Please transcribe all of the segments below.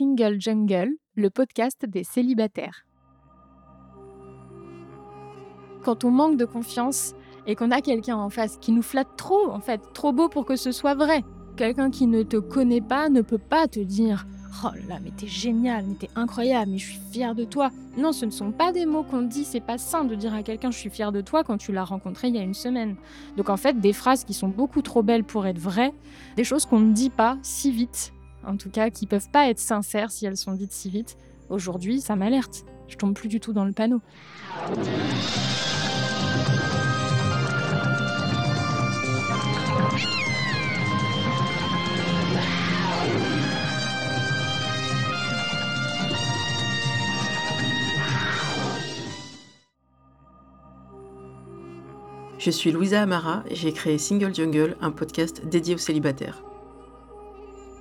Single Jungle, le podcast des célibataires. Quand on manque de confiance et qu'on a quelqu'un en face qui nous flatte trop, en fait, trop beau pour que ce soit vrai, quelqu'un qui ne te connaît pas ne peut pas te dire Oh là mais t'es génial, mais t'es incroyable, mais je suis fière de toi. Non, ce ne sont pas des mots qu'on dit, c'est pas sain de dire à quelqu'un je suis fière de toi quand tu l'as rencontré il y a une semaine. Donc en fait, des phrases qui sont beaucoup trop belles pour être vraies, des choses qu'on ne dit pas si vite, en tout cas qui peuvent pas être sincères si elles sont dites si vite. Aujourd'hui, ça m'alerte. Je tombe plus du tout dans le panneau. Je suis Louisa Amara et j'ai créé Single Jungle, un podcast dédié aux célibataires.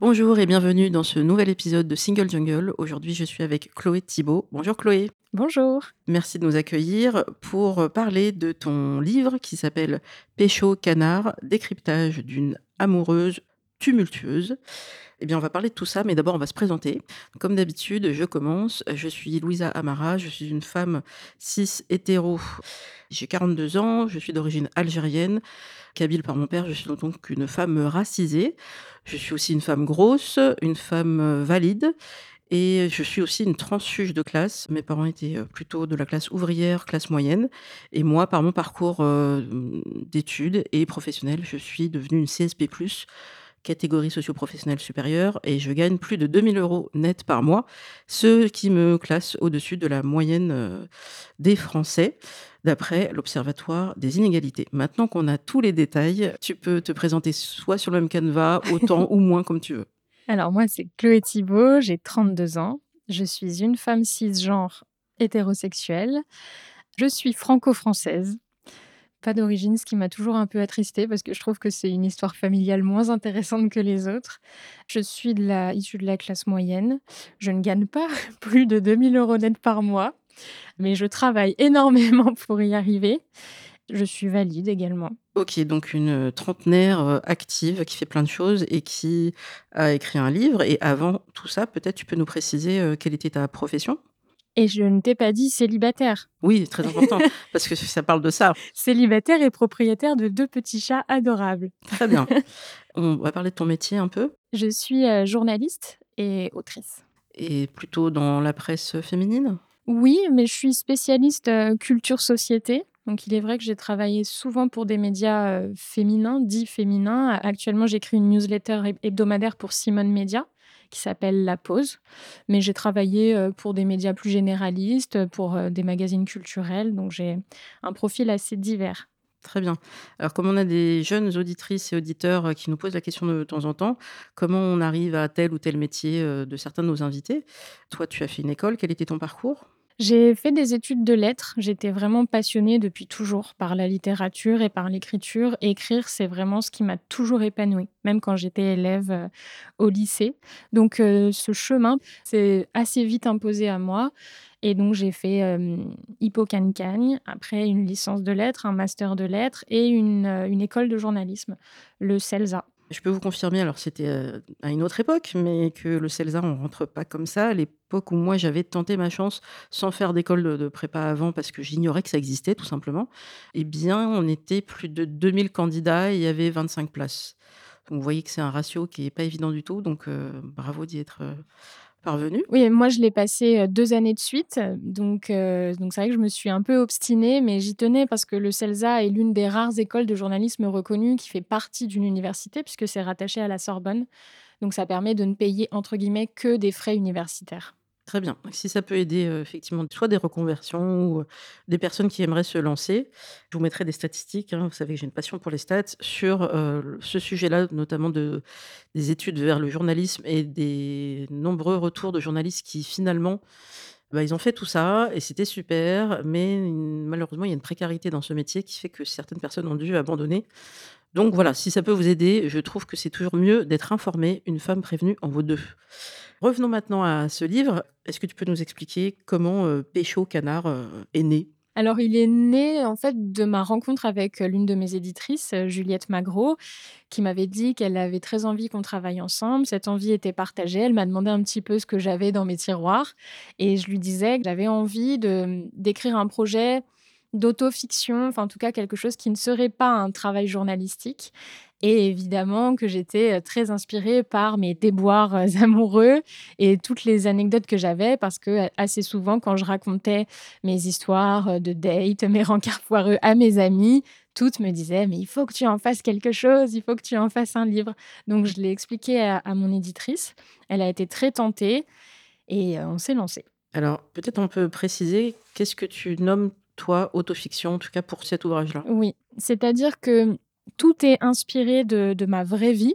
Bonjour et bienvenue dans ce nouvel épisode de Single Jungle. Aujourd'hui, je suis avec Chloé Thibault. Bonjour Chloé. Bonjour. Merci de nous accueillir pour parler de ton livre qui s'appelle Pécho Canard, décryptage d'une amoureuse tumultueuse. Eh bien, on va parler de tout ça, mais d'abord, on va se présenter. Comme d'habitude, je commence. Je suis Louisa Amara, je suis une femme cis hétéro. J'ai 42 ans, je suis d'origine algérienne, kabyle par mon père, je suis donc une femme racisée. Je suis aussi une femme grosse, une femme valide. Et je suis aussi une transfuge de classe. Mes parents étaient plutôt de la classe ouvrière, classe moyenne. Et moi, par mon parcours d'études et professionnel, je suis devenue une CSP+, catégorie socio-professionnelle supérieure, et je gagne plus de 2000 euros net par mois, ce qui me classe au-dessus de la moyenne euh, des Français, d'après l'Observatoire des inégalités. Maintenant qu'on a tous les détails, tu peux te présenter soit sur le même canevas, autant ou moins comme tu veux. Alors moi, c'est Chloé Thibault, j'ai 32 ans, je suis une femme cisgenre hétérosexuelle, je suis franco-française, pas d'origine, ce qui m'a toujours un peu attristée parce que je trouve que c'est une histoire familiale moins intéressante que les autres. Je suis de la, issue de la classe moyenne. Je ne gagne pas plus de 2000 euros net par mois, mais je travaille énormément pour y arriver. Je suis valide également. Ok, donc une trentenaire euh, active qui fait plein de choses et qui a écrit un livre. Et avant tout ça, peut-être tu peux nous préciser euh, quelle était ta profession? Et je ne t'ai pas dit célibataire. Oui, très important, parce que ça parle de ça. Célibataire et propriétaire de deux petits chats adorables. Très bien. On va parler de ton métier un peu. Je suis euh, journaliste et autrice. Et plutôt dans la presse féminine? Oui, mais je suis spécialiste euh, culture-société. Donc il est vrai que j'ai travaillé souvent pour des médias euh, féminins, dits féminins. Actuellement, j'écris une newsletter hebdomadaire pour Simone Media qui s'appelle La Pause. Mais j'ai travaillé euh, pour des médias plus généralistes, pour euh, des magazines culturels, donc j'ai un profil assez divers. Très bien. Alors, comme on a des jeunes auditrices et auditeurs euh, qui nous posent la question de temps en temps, comment on arrive à tel ou tel métier de certains de nos invités? Toi, tu as fait une école. Quel était ton parcours? J'ai fait des études de lettres. J'étais vraiment passionnée depuis toujours par la littérature et par l'écriture. Écrire, c'est vraiment ce qui m'a toujours épanouie, même quand j'étais élève euh, au lycée. Donc, euh, ce chemin s'est assez vite imposé à moi. Et donc, j'ai fait euh, Hippocagne, après une licence de lettres, un master de lettres et une, une école de journalisme, le CELSA. Je peux vous confirmer, alors c'était euh, à une autre époque, mais que le CELSA, on rentre pas comme ça. À l'époque où moi j'avais tenté ma chance sans faire d'école de, prépa avant parce que j'ignorais que ça existait tout simplement, eh bien on était plus de 2000 candidats et il y avait 25 places. Vous voyez que c'est un ratio qui n'est pas évident du tout, donc euh, bravo d'y être euh, Oui, moi je l'ai passé deux années de suite, donc donc c'est vrai que je me suis un peu obstinée, mais j'y tenais parce que le CELSA est l'une des rares écoles de journalisme reconnues qui fait partie d'une université puisque c'est rattaché à la Sorbonne, donc ça permet de ne payer entre guillemets que des frais universitaires. Très bien. Si ça peut aider, effectivement, soit des reconversions ou, des personnes qui aimeraient se lancer, je vous mettrai des statistiques, hein. Vous savez que j'ai une passion pour les stats sur, ce sujet-là, notamment de des études vers le journalisme et des nombreux retours de journalistes qui finalement, bah, ils ont fait tout ça et c'était super, mais malheureusement, il y a une précarité dans ce métier qui fait que certaines personnes ont dû abandonner. Donc voilà, si ça peut vous aider, je trouve que c'est toujours mieux d'être informé. Une femme prévenue en vaut deux. Revenons maintenant à ce livre. Est-ce que tu peux nous expliquer comment euh, Pécho Canard euh, est né? Alors, il est né en fait de ma rencontre avec l'une de mes éditrices, euh, Juliette Magro, qui m'avait dit qu'elle avait très envie qu'on travaille ensemble. Cette envie était partagée. Elle m'a demandé un petit peu ce que j'avais dans mes tiroirs et je lui disais que j'avais envie de d'écrire un projet d'autofiction, enfin en tout cas quelque chose qui ne serait pas un travail journalistique. Et évidemment que j'étais euh, très inspirée par mes déboires euh, amoureux et toutes les anecdotes que j'avais parce que euh, assez souvent quand je racontais mes histoires de date, mes rencarts foireux à mes amis, toutes me disaient mais il faut que tu en fasses quelque chose, il faut que tu en fasses un livre. Donc je l'ai expliqué à, à, mon éditrice. Elle a été très tentée et on s'est lancé. Alors peut-être on peut préciser qu'est-ce que tu nommes toi, autofiction, en tout cas pour cet ouvrage-là? Oui, c'est-à-dire que tout est inspiré de, ma vraie vie.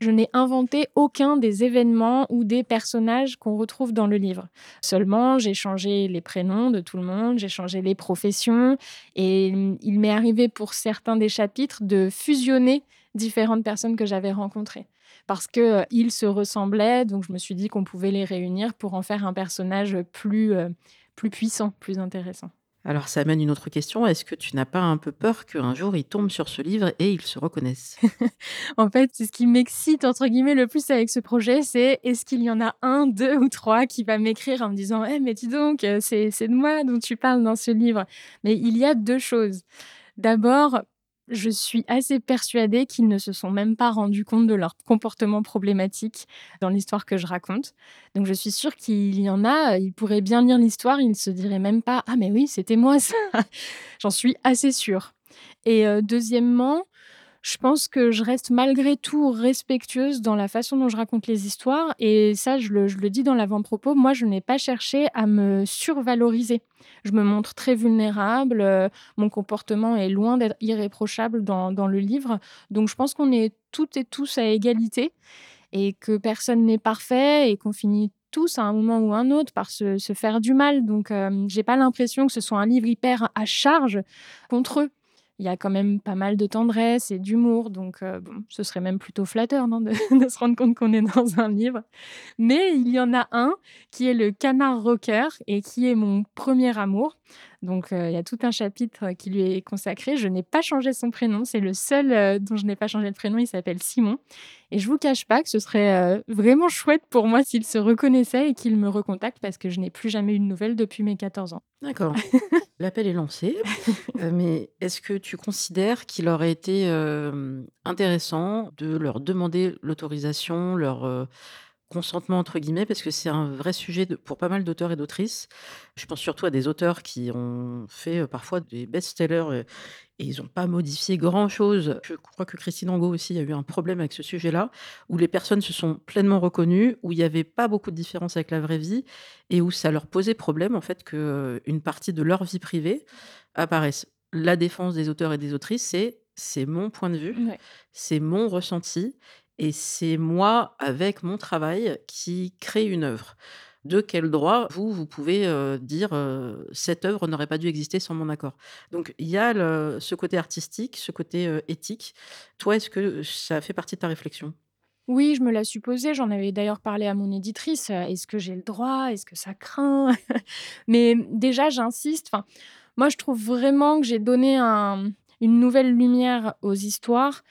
Je n'ai inventé aucun des événements ou des personnages qu'on retrouve dans le livre. Seulement, j'ai changé les prénoms de tout le monde, j'ai changé les professions, et il m'est arrivé pour certains des chapitres de fusionner différentes personnes que j'avais rencontrées parce qu'ils euh, se ressemblaient, donc je me suis dit qu'on pouvait les réunir pour en faire un personnage plus, euh, plus puissant, plus intéressant. Alors ça amène une autre question. Est-ce que tu n'as pas un peu peur qu'un jour ils tombent sur ce livre et ils se reconnaissent En fait, c'est ce qui m'excite entre guillemets le plus avec ce projet, c'est est-ce qu'il y en a un, deux ou trois qui va m'écrire en me disant "Eh mais dis donc, euh, c'est c'est de moi dont tu parles dans ce livre." Mais il y a deux choses. D'abord, je suis assez persuadée qu'ils ne se sont même pas rendus compte de leur comportement problématique dans l'histoire que je raconte. Donc je suis sûre qu'il y en a, ils pourraient bien lire l'histoire, ils ne se diraient même pas Ah mais oui, c'était moi ça J'en suis assez sûre. Et euh, deuxièmement, je pense que je reste malgré tout respectueuse dans la façon dont je raconte les histoires. Et ça, je le, dis dans l'avant-propos, moi, je n'ai pas cherché à me survaloriser. Je me montre très vulnérable, euh, mon comportement est loin d'être irréprochable dans, le livre. Donc je pense qu'on est toutes et tous à égalité et que personne n'est parfait et qu'on finit tous à un moment ou un autre par se, se faire du mal. Donc, euh, j'ai pas l'impression que ce soit un livre hyper à charge contre eux il y a quand même pas mal de tendresse et d'humour, donc euh, ce serait même plutôt flatteur de, se rendre compte qu'on est dans un livre. Mais il y en a un qui est le canard rocker et qui est mon premier amour. Donc euh, il y a tout un chapitre qui lui est consacré. Je n'ai pas changé son prénom, c'est le seul euh, dont je n'ai pas changé le prénom. Il s'appelle Simon. Et je vous cache pas que ce serait euh, vraiment chouette pour moi s'il se reconnaissait et qu'il me recontacte parce que je n'ai plus jamais eu de nouvelles depuis mes 14 ans. D'accord. L'appel est lancé. mais est-ce que tu considères qu'il aurait été intéressant de leur demander l'autorisation, leur consentement entre guillemets parce que c'est un vrai sujet de, pour pas mal d'auteurs et d'autrices. Je pense surtout à des auteurs qui ont fait euh, parfois des best-sellers et, et ils n'ont pas modifié grand-chose. Je crois que Christine Angot aussi a eu un problème avec ce sujet-là, où les personnes se sont pleinement reconnues, où il n'y avait pas beaucoup de différence avec la vraie vie et où ça leur posait problème en fait qu'une euh, partie de leur vie privée apparaisse. La défense des auteurs et des autrices, c'est c'est mon point de vue, ouais. c'est mon ressenti et c'est moi, avec mon travail, qui crée une œuvre. De quel droit, vous, vous pouvez dire cette œuvre n'aurait pas dû exister sans mon accord? Donc, il y a ce côté artistique, ce côté éthique. Toi, est-ce que ça fait partie de ta réflexion? Oui, je me l'ai supposé. J'en avais d'ailleurs parlé à mon éditrice. Est-ce que j'ai le droit? Est-ce que ça craint? Mais déjà, j'insiste. Enfin, moi, je trouve vraiment que j'ai donné un, une nouvelle lumière aux histoires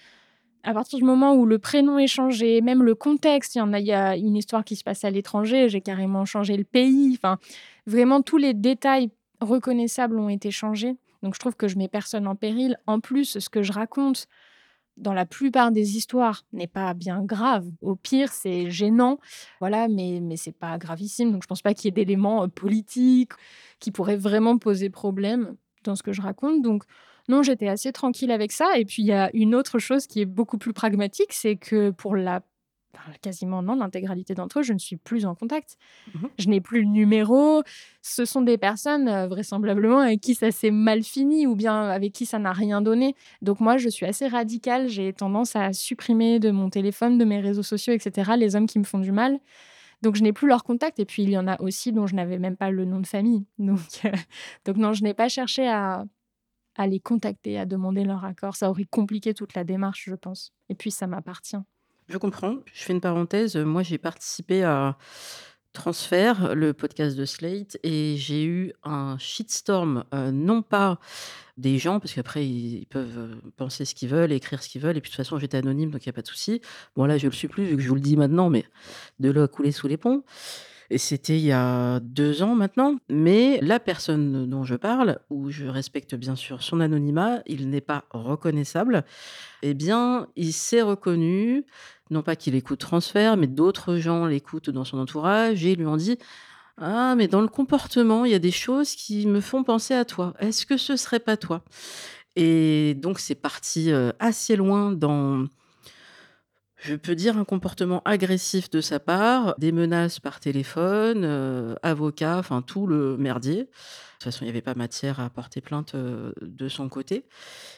à partir du moment où le prénom est changé, même le contexte, il y en a, il y a une histoire qui se passe à l'étranger, j'ai carrément changé le pays. Enfin, vraiment tous les détails reconnaissables ont été changés. Donc je trouve que je mets personne en péril. En plus, ce que je raconte dans la plupart des histoires n'est pas bien grave. Au pire, c'est gênant, voilà, mais mais c'est pas gravissime. Donc je pense pas qu'il y ait d'éléments euh, politiques qui pourraient vraiment poser problème dans ce que je raconte. Donc non, j'étais assez tranquille avec ça. Et puis, il y a une autre chose qui est beaucoup plus pragmatique, c'est que pour la quasiment non, l'intégralité d'entre eux, je ne suis plus en contact. Mmh Je n'ai plus le numéro. Ce sont des personnes, euh, vraisemblablement, avec qui ça s'est mal fini ou bien avec qui ça n'a rien donné. Donc moi, je suis assez radicale. J'ai tendance à supprimer de mon téléphone, de mes réseaux sociaux, etc., les hommes qui me font du mal. Donc je n'ai plus leur contact. Et puis il y en a aussi dont je n'avais même pas le nom de famille. Donc, euh, donc non, je n'ai pas cherché à, à les contacter, à demander leur accord. Ça aurait compliqué toute la démarche, je pense. Et puis ça m'appartient. Je comprends. Je fais une parenthèse. Moi, j'ai participé à Transfert, le podcast de Slate, et j'ai eu un shitstorm, euh, non pas des gens, parce qu'après, ils, peuvent euh, penser ce qu'ils veulent, écrire ce qu'ils veulent, et puis de toute façon, j'étais anonyme, donc il n'y a pas de souci. Bon, là, je ne le suis plus, vu que je vous le dis maintenant, mais de l'eau a coulé sous les ponts. Et c'était il y a deux ans maintenant. Mais la personne dont je parle, où je respecte bien sûr son anonymat, il n'est pas reconnaissable. Eh bien, il s'est reconnu, non pas qu'il écoute Transfert, mais d'autres gens l'écoutent dans son entourage et lui ont dit ah, mais dans le comportement, il y a des choses qui me font penser à toi. Est-ce que ce serait pas toi? Et donc, c'est parti euh, assez loin dans je peux dire un comportement agressif de sa part, des menaces par téléphone, euh, avocat, enfin tout le merdier. De toute façon, il n'y avait pas matière à porter plainte euh, de son côté.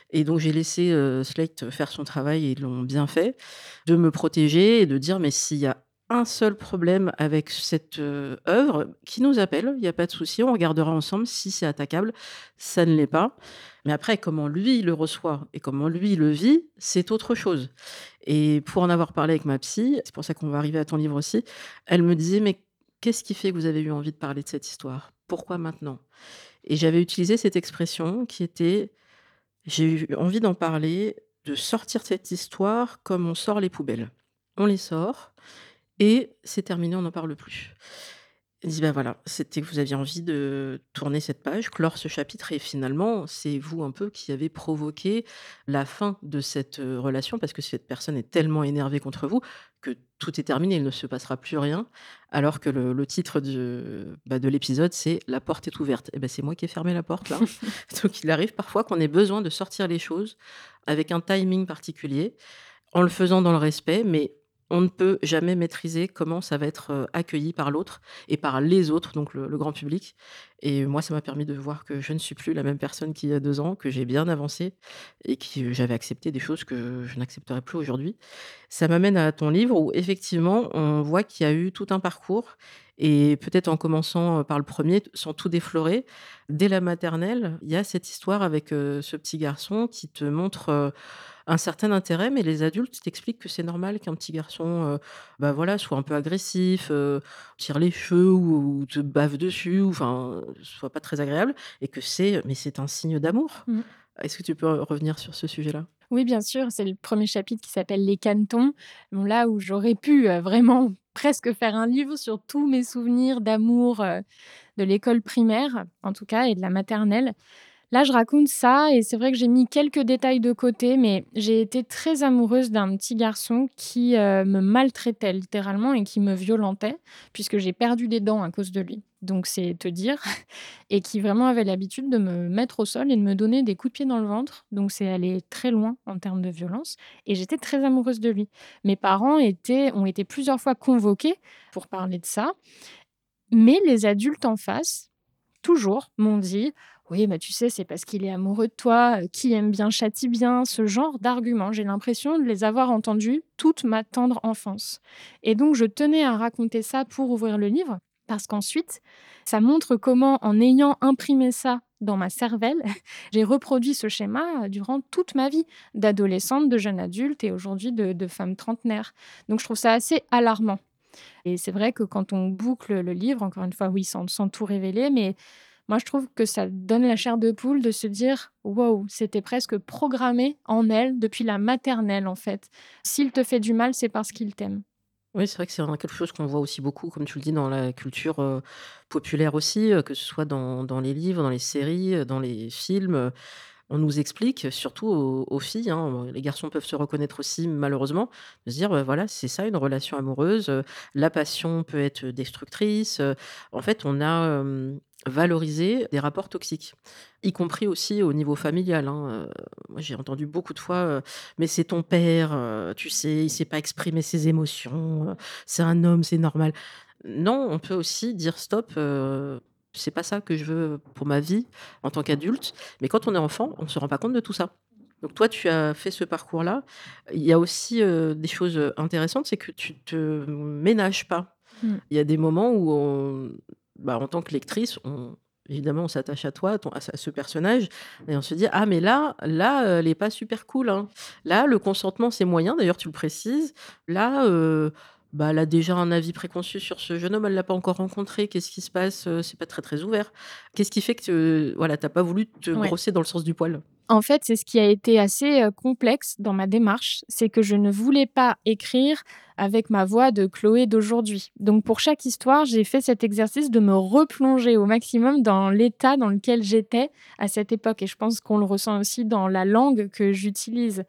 Et donc j'ai laissé euh, Slate faire son travail et ils l'ont bien fait, de me protéger et de dire mais s'il y a un seul problème avec cette œuvre, qui nous appelle, il n'y a pas de souci, on regardera ensemble si c'est attaquable, ça ne l'est pas. Mais après, comment lui le reçoit et comment lui le vit, c'est autre chose. Et pour en avoir parlé avec ma psy, c'est pour ça qu'on va arriver à ton livre aussi, elle me disait, mais qu'est-ce qui fait que vous avez eu envie de parler de cette histoire? Pourquoi maintenant? Et j'avais utilisé cette expression qui était, j'ai eu envie d'en parler, de sortir cette histoire comme on sort les poubelles. On les sort et c'est terminé, on n'en parle plus. Il dit, bah voilà, c'était que vous aviez envie de tourner cette page, clore ce chapitre, et finalement, c'est vous un peu qui avez provoqué la fin de cette relation, parce que cette personne est tellement énervée contre vous que tout est terminé, il ne se passera plus rien, alors que le, titre de, bah, de l'épisode, c'est La porte est ouverte. Et ben c'est moi qui ai fermé la porte là. Donc il arrive parfois qu'on ait besoin de sortir les choses avec un timing particulier, en le faisant dans le respect, mais on ne peut jamais maîtriser comment ça va être accueilli par l'autre et par les autres, donc le, grand public. Et moi, ça m'a permis de voir que je ne suis plus la même personne qu'il y a deux ans, que j'ai bien avancé et que j'avais accepté des choses que je n'accepterai plus aujourd'hui. Ça m'amène à ton livre où effectivement, on voit qu'il y a eu tout un parcours et peut-être en commençant par le premier, sans tout déflorer, dès la maternelle, il y a cette histoire avec ce petit garçon qui te montre un certain intérêt, mais les adultes t'expliquent que c'est normal qu'un petit garçon, bah voilà, soit un peu agressif, tire les cheveux ou, te bave dessus, ou enfin, soit pas très agréable, et que c'est, mais c'est un signe d'amour. Mmh. Est-ce que tu peux revenir sur ce sujet-là? Oui, bien sûr. C'est le premier chapitre qui s'appelle Les cantons. là où j'aurais pu vraiment presque faire un livre sur tous mes souvenirs d'amour de l'école primaire, en tout cas, et de la maternelle. Là, je raconte ça et c'est vrai que j'ai mis quelques détails de côté, mais j'ai été très amoureuse d'un petit garçon qui euh, me maltraitait littéralement et qui me violentait, puisque j'ai perdu des dents à cause de lui. Donc c'est te dire, et qui vraiment avait l'habitude de me mettre au sol et de me donner des coups de pied dans le ventre. Donc c'est allé très loin en termes de violence, et j'étais très amoureuse de lui. Mes parents étaient, ont été plusieurs fois convoqués pour parler de ça, mais les adultes en face, toujours, m'ont dit oui, mais tu sais, c'est parce qu'il est amoureux de toi, euh, qui aime bien châtie bien, ce genre d'arguments. J'ai l'impression de les avoir entendus toute ma tendre enfance. Et donc, je tenais à raconter ça pour ouvrir le livre, parce qu'ensuite, ça montre comment, en ayant imprimé ça dans ma cervelle, j'ai reproduit ce schéma euh, durant toute ma vie, d'adolescente, de jeune adulte et aujourd'hui de, femme trentenaire. Donc, je trouve ça assez alarmant. Et c'est vrai que quand on boucle le livre, encore une fois, oui, sans tout révéler, mais moi, je trouve que ça donne la chair de poule de se dire wow, c'était presque programmé en elle depuis la maternelle, en fait. S'il te fait du mal, c'est parce qu'il t'aime. Oui, c'est vrai que c'est quelque chose qu'on voit aussi beaucoup, comme tu le dis, dans la culture euh, populaire aussi, euh, que ce soit dans, les livres, dans les séries, euh, dans les films. on nous explique, surtout aux, filles, hein, les garçons peuvent se reconnaître aussi malheureusement, de se dire bah, voilà, c'est ça une relation amoureuse, la passion peut être destructrice. En fait, on a valorisé des rapports toxiques, y compris aussi au niveau familial. Hein. moi, j'ai entendu beaucoup de fois, mais c'est ton père, tu sais, il sait pas exprimer ses émotions, c'est un homme, c'est normal. Non, on peut aussi dire stop c'est pas ça que je veux pour ma vie en tant qu'adulte. Mais quand on est enfant, on ne se rend pas compte de tout ça. Donc toi, tu as fait ce parcours-là. Il y a aussi euh, des choses intéressantes, c'est que tu te ménages pas. Mm. Il y a des moments où, bah, en tant que lectrice, on, évidemment, on s'attache à toi, à, ce personnage, et on se dit ah mais là, là, euh, elle est pas super cool. Hein. Là, le consentement c'est moyen. D'ailleurs, tu le précises. Là. Euh, bah, elle a déjà un avis préconçu sur ce jeune homme, elle l'a pas encore rencontré, qu'est-ce qui se passe C'est pas très très ouvert. Qu'est-ce qui fait que voilà, t'as pas voulu te brosser dans le sens du poil? En fait, c'est ce qui a été assez complexe dans ma démarche, c'est que je ne voulais pas écrire avec ma voix de Chloé d'aujourd'hui. Donc pour chaque histoire, j'ai fait cet exercice de me replonger au maximum dans l'état dans lequel j'étais à cette époque. Et je pense qu'on le ressent aussi dans la langue que j'utilise.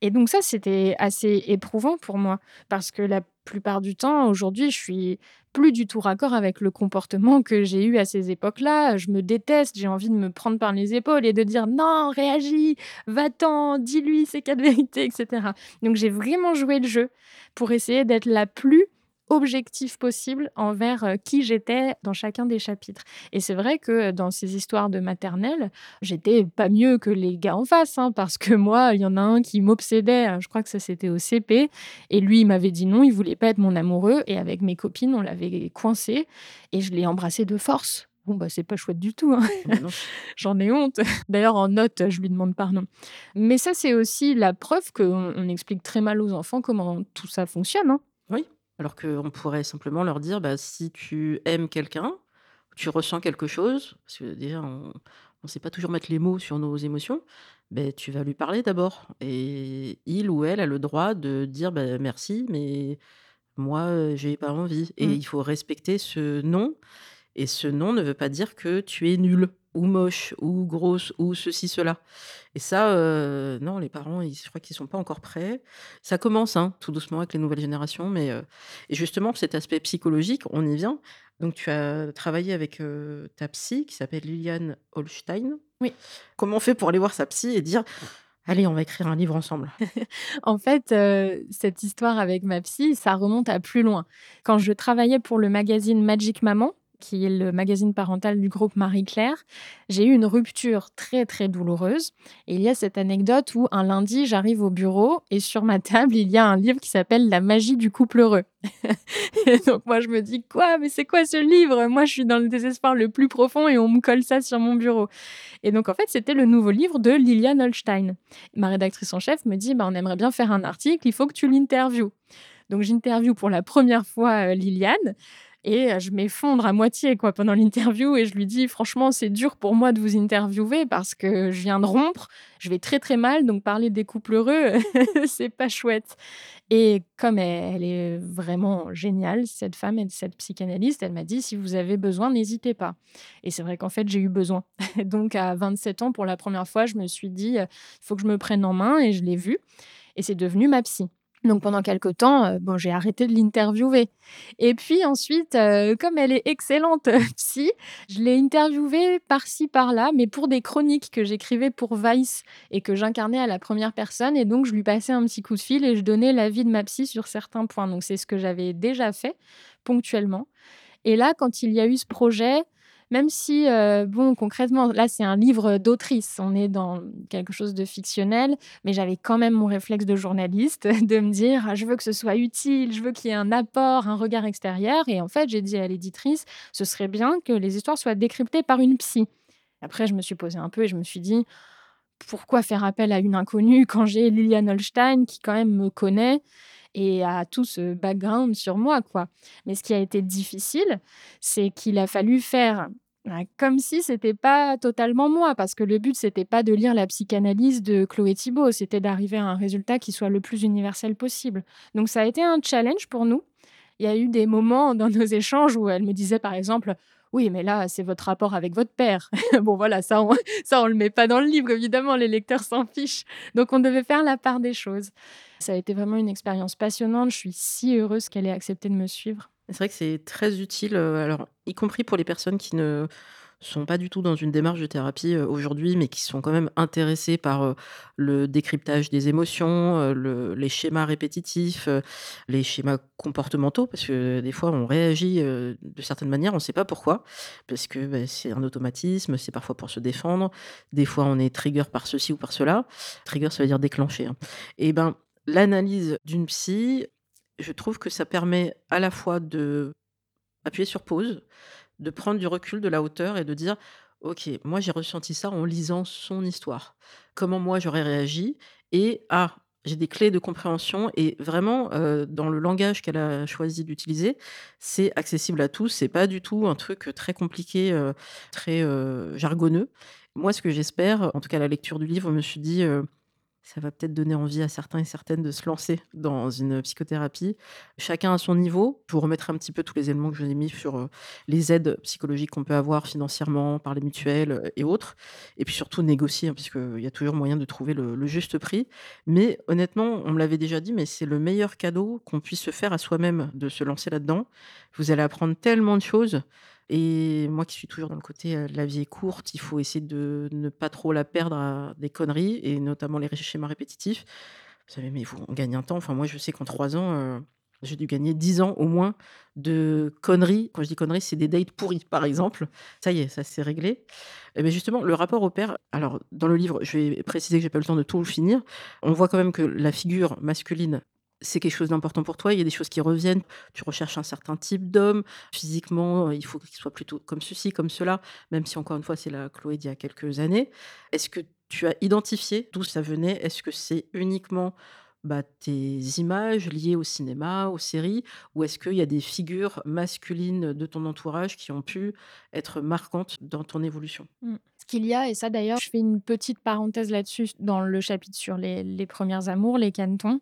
Et donc ça, c'était assez éprouvant pour moi, parce que la plupart du temps, aujourd'hui, je suis plus du tout raccord avec le comportement que j'ai eu à ces époques-là. Je me déteste, j'ai envie de me prendre par les épaules et de dire non, réagis, va-t'en, dis-lui ces cas de vérité, etc. Donc j'ai vraiment joué le jeu pour essayer d'être la plus objectif possible envers euh, qui j'étais dans chacun des chapitres. Et c'est vrai que dans ces histoires de maternelle, j'étais pas mieux que les gars en face, hein, parce que moi, il y en a un qui m'obsédait, hein, je crois que ça c'était au CP, et lui, il m'avait dit non, il voulait pas être mon amoureux, et avec mes copines, on l'avait coincé, et je l'ai embrassé de force. Bon, bah, c'est pas chouette du tout. Hein. Ah bah J'en ai honte. D'ailleurs, en note, je lui demande pardon. Mais ça, c'est aussi la preuve qu'on on explique très mal aux enfants comment tout ça fonctionne. Oui, alors qu'on pourrait simplement leur dire, bah, si tu aimes quelqu'un, tu ressens quelque chose, parce que déjà, on ne sait pas toujours mettre les mots sur nos émotions, ben, tu vas lui parler d'abord. Et il ou elle a le droit de dire bah, merci, mais moi, j'ai pas envie. Et mmh. il faut respecter ce non. Et ce non ne veut pas dire que tu es nul ou moche, ou grosse, ou ceci, cela. Et ça, euh, non, les parents, ils, je crois qu'ils sont pas encore prêts. Ça commence, hein, tout doucement avec les nouvelles générations, mais euh, et justement, cet aspect psychologique, on y vient. Donc, tu as travaillé avec euh, ta psy qui s'appelle Liliane Holstein. Oui. Comment on fait pour aller voir sa psy et dire Allez, on va écrire un livre ensemble? en fait, cette histoire avec ma psy, ça remonte à plus loin. Quand je travaillais pour le magazine Magic Maman, qui est le magazine parental du groupe Marie-Claire, j'ai eu une rupture très très douloureuse. Et il y a cette anecdote où un lundi, j'arrive au bureau et sur ma table, il y a un livre qui s'appelle La magie du couple heureux. et donc moi, je me dis quoi? Mais c'est quoi ce livre? Moi, je suis dans le désespoir le plus profond et on me colle ça sur mon bureau. Et donc en fait, c'était le nouveau livre de Liliane Holstein. Ma rédactrice en chef me dit bah, on aimerait bien faire un article, il faut que tu l'interviewes. Donc j'interviewe pour la première fois euh, Liliane. Et je m'effondre à moitié pendant l'interview et je lui dis franchement c'est dur pour moi de vous interviewer parce que je viens de rompre, je vais très très mal donc parler des couples heureux c'est pas chouette. Et comme elle, est vraiment géniale cette femme et cette psychanalyste, elle m'a dit si vous avez besoin n'hésitez pas. Et c'est vrai qu'en fait j'ai eu besoin. donc à 27 ans pour la première fois je me suis dit il faut que je me prenne en main et je l'ai vue et c'est devenu ma psy. Donc pendant quelques temps, euh, bon, j'ai arrêté de l'interviewer. Et puis ensuite, euh, comme elle est excellente psy, je l'ai interviewée par-ci par-là, mais pour des chroniques que j'écrivais pour Vice et que j'incarnais à la première personne. Et donc je lui passais un petit coup de fil et je donnais l'avis de ma psy sur certains points. Donc c'est ce que j'avais déjà fait ponctuellement. Et là, quand il y a eu ce projet, même si, euh, bon, concrètement, là, c'est un livre d'autrice, on est dans quelque chose de fictionnel, mais j'avais quand même mon réflexe de journaliste de me dire, je veux que ce soit utile, je veux qu'il y ait un apport, un regard extérieur. Et en fait, j'ai dit à l'éditrice, ce serait bien que les histoires soient décryptées par une psy. Après, je me suis posée un peu et je me suis dit, pourquoi faire appel à une inconnue quand j'ai Liliane Holstein qui quand même me connaît? Et a tout ce background sur moi, quoi. Mais ce qui a été difficile, c'est qu'il a fallu faire bah, comme si c'était pas totalement moi, parce que le but c'était pas de lire la psychanalyse de Chloé Thibault, c'était d'arriver à un résultat qui soit le plus universel possible. Donc ça a été un challenge pour nous. Il y a eu des moments dans nos échanges où elle me disait par exemple Oui, mais là, c'est votre rapport avec votre père. bon, voilà, ça, on, ça, on le met pas dans le livre, évidemment, les lecteurs s'en fichent. Donc, on devait faire la part des choses. Ça a été vraiment une expérience passionnante. Je suis si heureuse qu'elle ait accepté de me suivre. C'est vrai que c'est très utile, euh, alors, y compris pour les personnes qui ne sont pas du tout dans une démarche de thérapie euh, aujourd'hui, mais qui sont quand même intéressés par euh, le décryptage des émotions, euh, les schémas répétitifs, les schémas comportementaux, parce que des fois on réagit de certaines manières, on ne sait pas pourquoi, parce que bah, c'est un automatisme, c'est parfois pour se défendre, des fois on est trigger par ceci ou par cela. Trigger, ça veut dire déclencher. Hein. Et ben l'analyse d'une psy, je trouve que ça permet à la fois de appuyer sur pause, de prendre du recul, de la hauteur et de dire Ok, moi j'ai ressenti ça en lisant son histoire. Comment moi j'aurais réagi Et ah, j'ai des clés de compréhension et vraiment dans le langage qu'elle a choisi d'utiliser, c'est accessible à tous. C'est pas du tout un truc très compliqué, très jargonneux. Moi, ce que j'espère, en tout cas la lecture du livre, je me suis dit ça va peut-être donner envie à certains et certaines de se lancer dans une psychothérapie. Chacun à son niveau. Je vous remettrai un petit peu tous les éléments que je vous ai mis sur euh, les aides psychologiques qu'on peut avoir financièrement par les mutuelles euh, et autres. Et puis surtout négocier, hein, puisqu'il y a toujours moyen de trouver le, juste prix. Mais honnêtement, on me l'avait déjà dit, mais c'est le meilleur cadeau qu'on puisse se faire à soi-même de se lancer là-dedans. Vous allez apprendre tellement de choses. Et moi qui suis toujours dans le côté la vie est courte, il faut essayer de ne pas trop la perdre à des conneries, et notamment les schémas répétitifs. Vous savez, mais on gagne un temps. Enfin, moi, je sais qu'en trois ans, j'ai dû gagner dix ans au moins de conneries. Quand je dis conneries, c'est des dates pourries, par exemple. Ça y est, ça s'est réglé. Mais ben, justement, le rapport au père, alors dans le livre, je vais préciser que j'ai pas le temps de tout finir. On voit quand même que la figure masculine c'est quelque chose d'important pour toi, il y a des choses qui reviennent, tu recherches un certain type d'homme, physiquement, euh, il faut qu'il soit plutôt comme ceci, comme cela, même si encore une fois c'est la Chloé d'il y a quelques années. Est-ce que tu as identifié d'où ça venait? Est-ce que c'est uniquement bah, tes images liées au cinéma, aux séries, ou est-ce qu'il y a des figures masculines de ton entourage qui ont pu être marquantes dans ton évolution? Mmh. Ce qu'il y a, et ça d'ailleurs, je fais une petite parenthèse là-dessus dans le chapitre sur les, les premiers amours, les canetons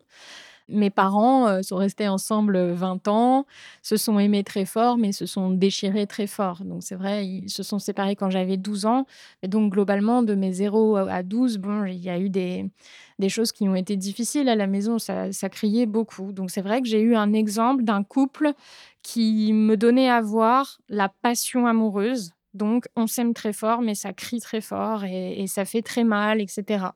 mes parents euh, sont restés ensemble 20 ans, se sont aimés très fort, mais se sont déchirés très fort. Donc c'est vrai, ils se sont séparés quand j'avais 12 ans. Et donc globalement, de mes 0 à 12, bon, il y a eu des, choses qui ont été difficiles à la maison. Ça, ça criait beaucoup. Donc c'est vrai que j'ai eu un exemple d'un couple qui me donnait à voir la passion amoureuse. Donc on s'aime très fort, mais ça crie très fort et ça fait très mal, etc.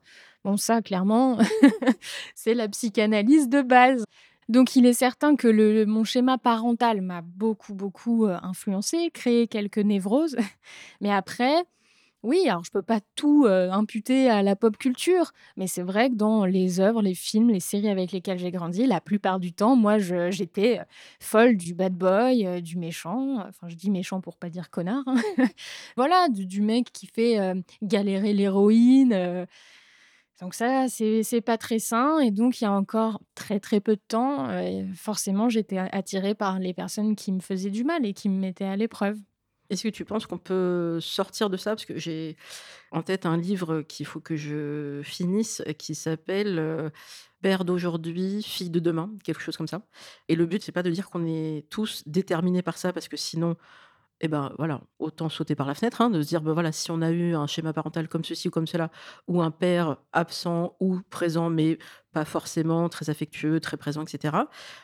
Bon, ça, clairement, c'est la psychanalyse de base. Donc, il est certain que mon schéma parental m'a beaucoup, beaucoup euh, influencé, créé quelques névroses. Mais après, oui, alors je peux pas tout euh, imputer à la pop culture, mais c'est vrai que dans les œuvres, les films, les séries avec lesquelles j'ai grandi, la plupart du temps, moi, j'étais euh, folle du bad boy, du méchant. Enfin, je dis méchant pour pas dire connard. Hein. voilà, du, mec qui fait galérer l'héroïne donc ça, c'est pas très sain. Et donc, il y a encore très très peu de temps, euh, forcément, j'étais attirée par les personnes qui me faisaient du mal et qui me mettaient à l'épreuve. Est-ce que tu penses qu'on peut sortir de ça? Parce que j'ai en tête un livre qu'il faut que je finisse qui s'appelle euh, Père d'aujourd'hui, fille de demain, quelque chose comme ça. Et le but, c'est pas de dire qu'on est tous déterminés par ça, parce que sinon, et ben voilà, autant sauter par la fenêtre, hein, de se dire, ben voilà, si on a eu un schéma parental comme ceci ou comme cela, ou un père absent ou présent, mais pas forcément très affectueux, très présent, etc.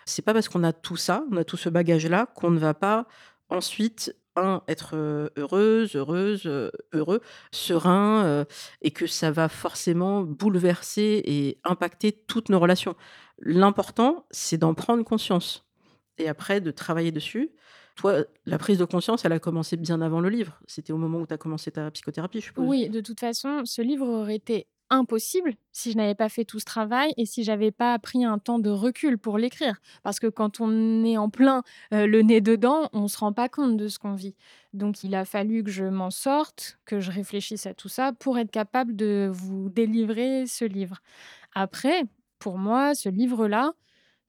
C'est pas parce qu'on a tout ça, on a tout ce bagage-là, qu'on ne va pas ensuite un, être heureuse, heureuse, heureux, serein, et que ça va forcément bouleverser et impacter toutes nos relations. L'important, c'est d'en prendre conscience et après de travailler dessus la prise de conscience, elle a commencé bien avant le livre. C'était au moment où tu as commencé ta psychothérapie, je suppose. Oui, de toute façon, ce livre aurait été impossible si je n'avais pas fait tout ce travail et si j'avais pas pris un temps de recul pour l'écrire. Parce que quand on est en plein euh, le nez dedans, on se rend pas compte de ce qu'on vit. Donc il a fallu que je m'en sorte, que je réfléchisse à tout ça pour être capable de vous délivrer ce livre. Après, pour moi, ce livre-là,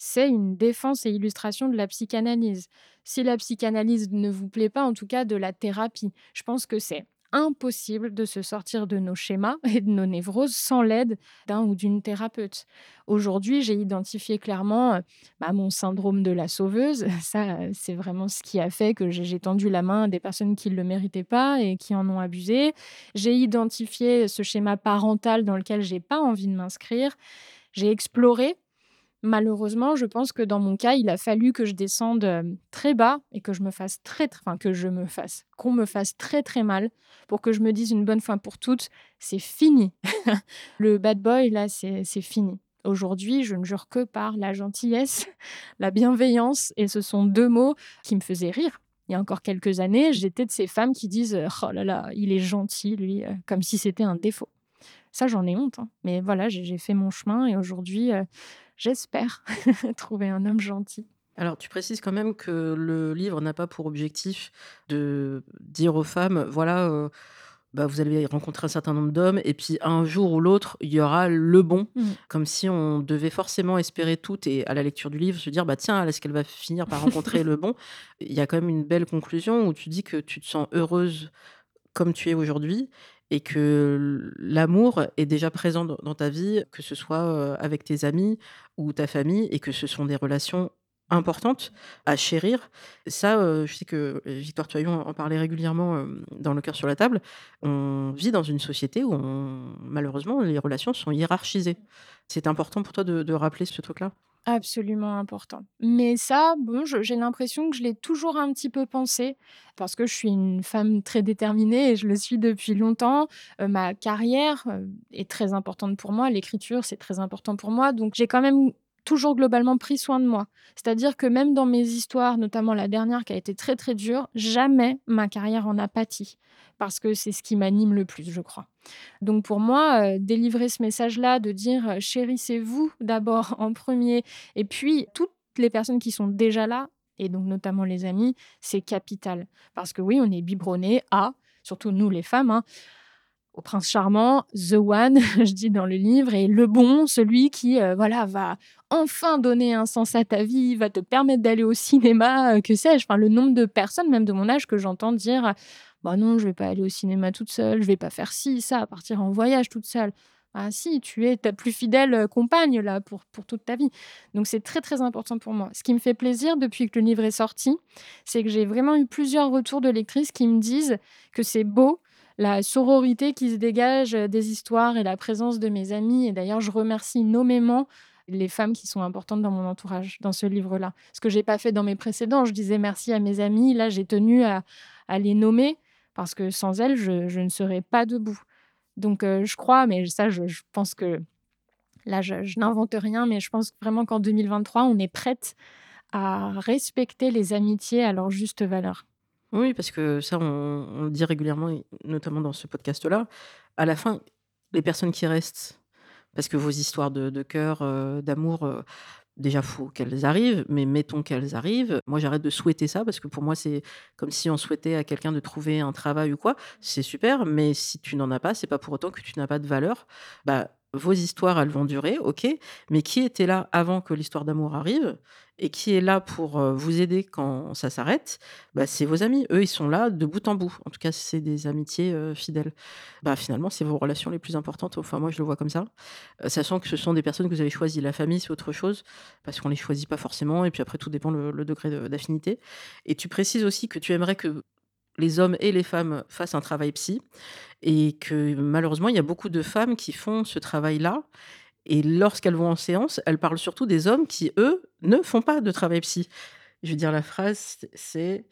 c'est une défense et illustration de la psychanalyse. Si la psychanalyse ne vous plaît pas, en tout cas de la thérapie, je pense que c'est impossible de se sortir de nos schémas et de nos névroses sans l'aide d'un ou d'une thérapeute. Aujourd'hui, j'ai identifié clairement euh, bah, mon syndrome de la sauveuse. Ça, c'est vraiment ce qui a fait que j'ai tendu la main à des personnes qui ne le méritaient pas et qui en ont abusé. J'ai identifié ce schéma parental dans lequel j'ai pas envie de m'inscrire. J'ai exploré Malheureusement, je pense que dans mon cas, il a fallu que je descende euh, très bas et que je me fasse très, enfin que je me fasse, qu'on me fasse très très mal pour que je me dise une bonne fois pour toutes, c'est fini. le bad boy là, c'est fini. Aujourd'hui, je ne jure que par la gentillesse, la bienveillance, et ce sont deux mots qui me faisaient rire. Il y a encore quelques années, j'étais de ces femmes qui disent Oh là là, il est gentil, lui, euh, comme si c'était un défaut. Ça, j'en ai honte. Hein. Mais voilà, j'ai fait mon chemin et aujourd'hui, euh, j'espère trouver un homme gentil. Alors, tu précises quand même que le livre n'a pas pour objectif de dire aux femmes, voilà, euh, bah, vous allez rencontrer un certain nombre d'hommes, et puis un jour ou l'autre, il y aura le bon, mmh. comme si on devait forcément espérer tout, et à la lecture du livre, se dire, bah tiens, est-ce qu'elle va finir par rencontrer le bon? Il y a quand même une belle conclusion où tu dis que tu te sens heureuse comme tu es aujourd'hui, et que l'amour est déjà présent dans ta vie, que ce soit avec tes amis ou ta famille, et que ce sont des relations importantes à chérir. Ça, je sais que Victoire Toyon en parlait régulièrement dans Le cœur sur la table. On vit dans une société où, malheureusement, les relations sont hiérarchisées. C'est important pour toi de rappeler ce truc-là? Absolument important. Mais ça, bon, j'ai l'impression que je l'ai toujours un petit peu pensé parce que je suis une femme très déterminée et je le suis depuis longtemps. Euh, ma carrière euh, est très importante pour moi, l'écriture, c'est très important pour moi. Donc j'ai quand même toujours globalement pris soin de moi. C'est-à-dire que même dans mes histoires, notamment la dernière qui a été très très dure, jamais ma carrière en a pâti parce que c'est ce qui m'anime le plus, je crois. Donc pour moi, euh, délivrer ce message-là, de dire euh, chérissez-vous d'abord en premier, et puis toutes les personnes qui sont déjà là, et donc notamment les amis, c'est capital. Parce que oui, on est biberonné à, surtout nous les femmes, hein, au prince charmant, The One, je dis dans le livre, et le bon, celui qui euh, voilà va enfin donner un sens à ta vie, va te permettre d'aller au cinéma, que sais-je. Enfin, le nombre de personnes, même de mon âge, que j'entends dire bah non, je vais pas aller au cinéma toute seule, je vais pas faire ci, ça, partir en voyage toute seule. Ah si, tu es ta plus fidèle euh, compagne là pour, pour toute ta vie. Donc c'est très très important pour moi. Ce qui me fait plaisir depuis que le livre est sorti, c'est que j'ai vraiment eu plusieurs retours de lectrices qui me disent que c'est beau la sororité qui se dégage euh, des histoires et la présence de mes amis. Et d'ailleurs, je remercie nommément les femmes qui sont importantes dans mon entourage dans ce livre-là. Ce que j'ai pas fait dans mes précédents, je disais merci à mes amis. Là, j'ai tenu à, les nommer parce que sans elle, je, ne serais pas debout. Donc euh, je crois, mais ça, je, pense que là, je, n'invente rien, mais je pense vraiment qu'en 2023, on est prête à respecter les amitiés à leur juste valeur. Oui, parce que ça, on, le dit régulièrement, notamment dans ce podcast-là. À la fin, les personnes qui restent, parce que vos histoires de, cœur, euh, d'amour, euh, déjà faut qu'elles arrivent, mais mettons qu'elles arrivent. Moi, j'arrête de souhaiter ça parce que pour moi, c'est comme si on souhaitait à quelqu'un de trouver un travail ou quoi. C'est super, mais si tu n'en as pas, c'est pas pour autant que tu n'as pas de valeur. Bah, vos histoires, elles vont durer, ok, mais qui était là avant que l'histoire d'amour arrive et qui est là pour euh, vous aider quand ça s'arrête? Bah, C'est vos amis. Eux, ils sont là de bout en bout. En tout cas, c'est des amitiés euh, fidèles. Bah, finalement, c'est vos relations les plus importantes. Enfin, moi, je le vois comme ça. Euh, sachant que ce sont des personnes que vous avez choisies. La famille, c'est autre chose, parce qu'on ne les choisit pas forcément. Et puis après, tout dépend le, le degré d'affinité. Et tu précises aussi que tu aimerais que les hommes et les femmes fassent un travail psy et que malheureusement, il y a beaucoup de femmes qui font ce travail-là. Et lorsqu'elles vont en séance, elles parlent surtout des hommes qui, eux, ne font pas de travail psy. Je veux dire, la phrase, c'est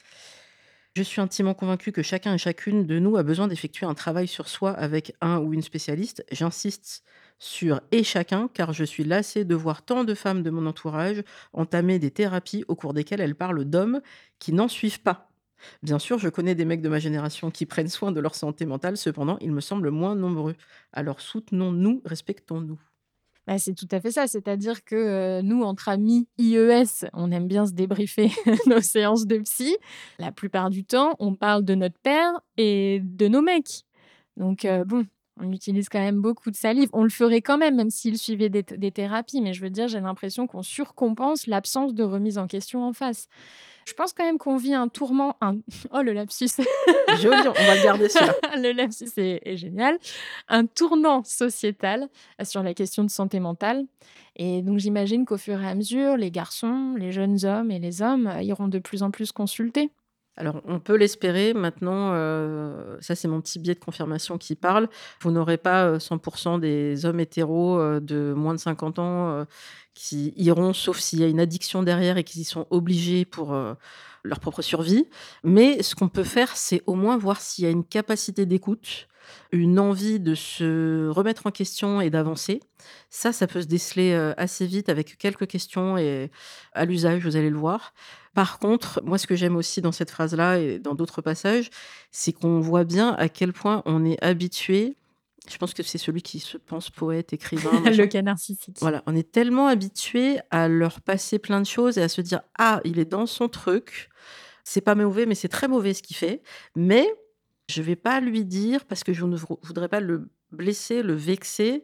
Je suis intimement convaincue que chacun et chacune de nous a besoin d'effectuer un travail sur soi avec un ou une spécialiste. J'insiste sur et chacun, car je suis lassée de voir tant de femmes de mon entourage entamer des thérapies au cours desquelles elles parlent d'hommes qui n'en suivent pas. Bien sûr, je connais des mecs de ma génération qui prennent soin de leur santé mentale, cependant, ils me semblent moins nombreux. Alors soutenons-nous, respectons-nous. Bah, c'est tout à fait ça, c'est-à-dire que euh, nous, entre amis IES, on aime bien se débriefer nos séances de psy. La plupart du temps, on parle de notre père et de nos mecs. Donc euh, bon, on utilise quand même beaucoup de salive. On le ferait quand même, même s'il suivait des, thérapies. Mais je veux dire, j'ai l'impression qu'on surcompense l'absence de remise en question en face. Je pense quand même qu'on vit un tourment. Un... Oh, le lapsus Joli, on va le garder celui-là. le lapsus est, est, génial. Un tournant sociétal sur la question de santé mentale. Et donc, j'imagine qu'au fur et à mesure, les garçons, les jeunes hommes et les hommes iront de plus en plus consulter. Alors, on peut l'espérer. Maintenant, euh, ça, c'est mon petit biais de confirmation qui parle. Vous n'aurez pas 100% des hommes hétéros euh, de moins de 50 ans euh, qui iront, sauf s'il y a une addiction derrière et qu'ils y sont obligés pour leur propre survie. Mais ce qu'on peut faire, c'est au moins voir s'il y a une capacité d'écoute, une envie de se remettre en question et d'avancer. Ça, ça peut se déceler assez vite avec quelques questions et à l'usage, vous allez le voir. Par contre, moi, ce que j'aime aussi dans cette phrase-là et dans d'autres passages, c'est qu'on voit bien à quel point on est habitué. Je pense que c'est celui qui se pense poète, écrivain. le cas narcissique. Voilà, on est tellement habitué à leur passer plein de choses et à se dire ah, il est dans son truc. C'est pas mauvais, mais c'est très mauvais ce qu'il fait. Mais je vais pas lui dire parce que je ne voudrais pas le blesser, le vexer.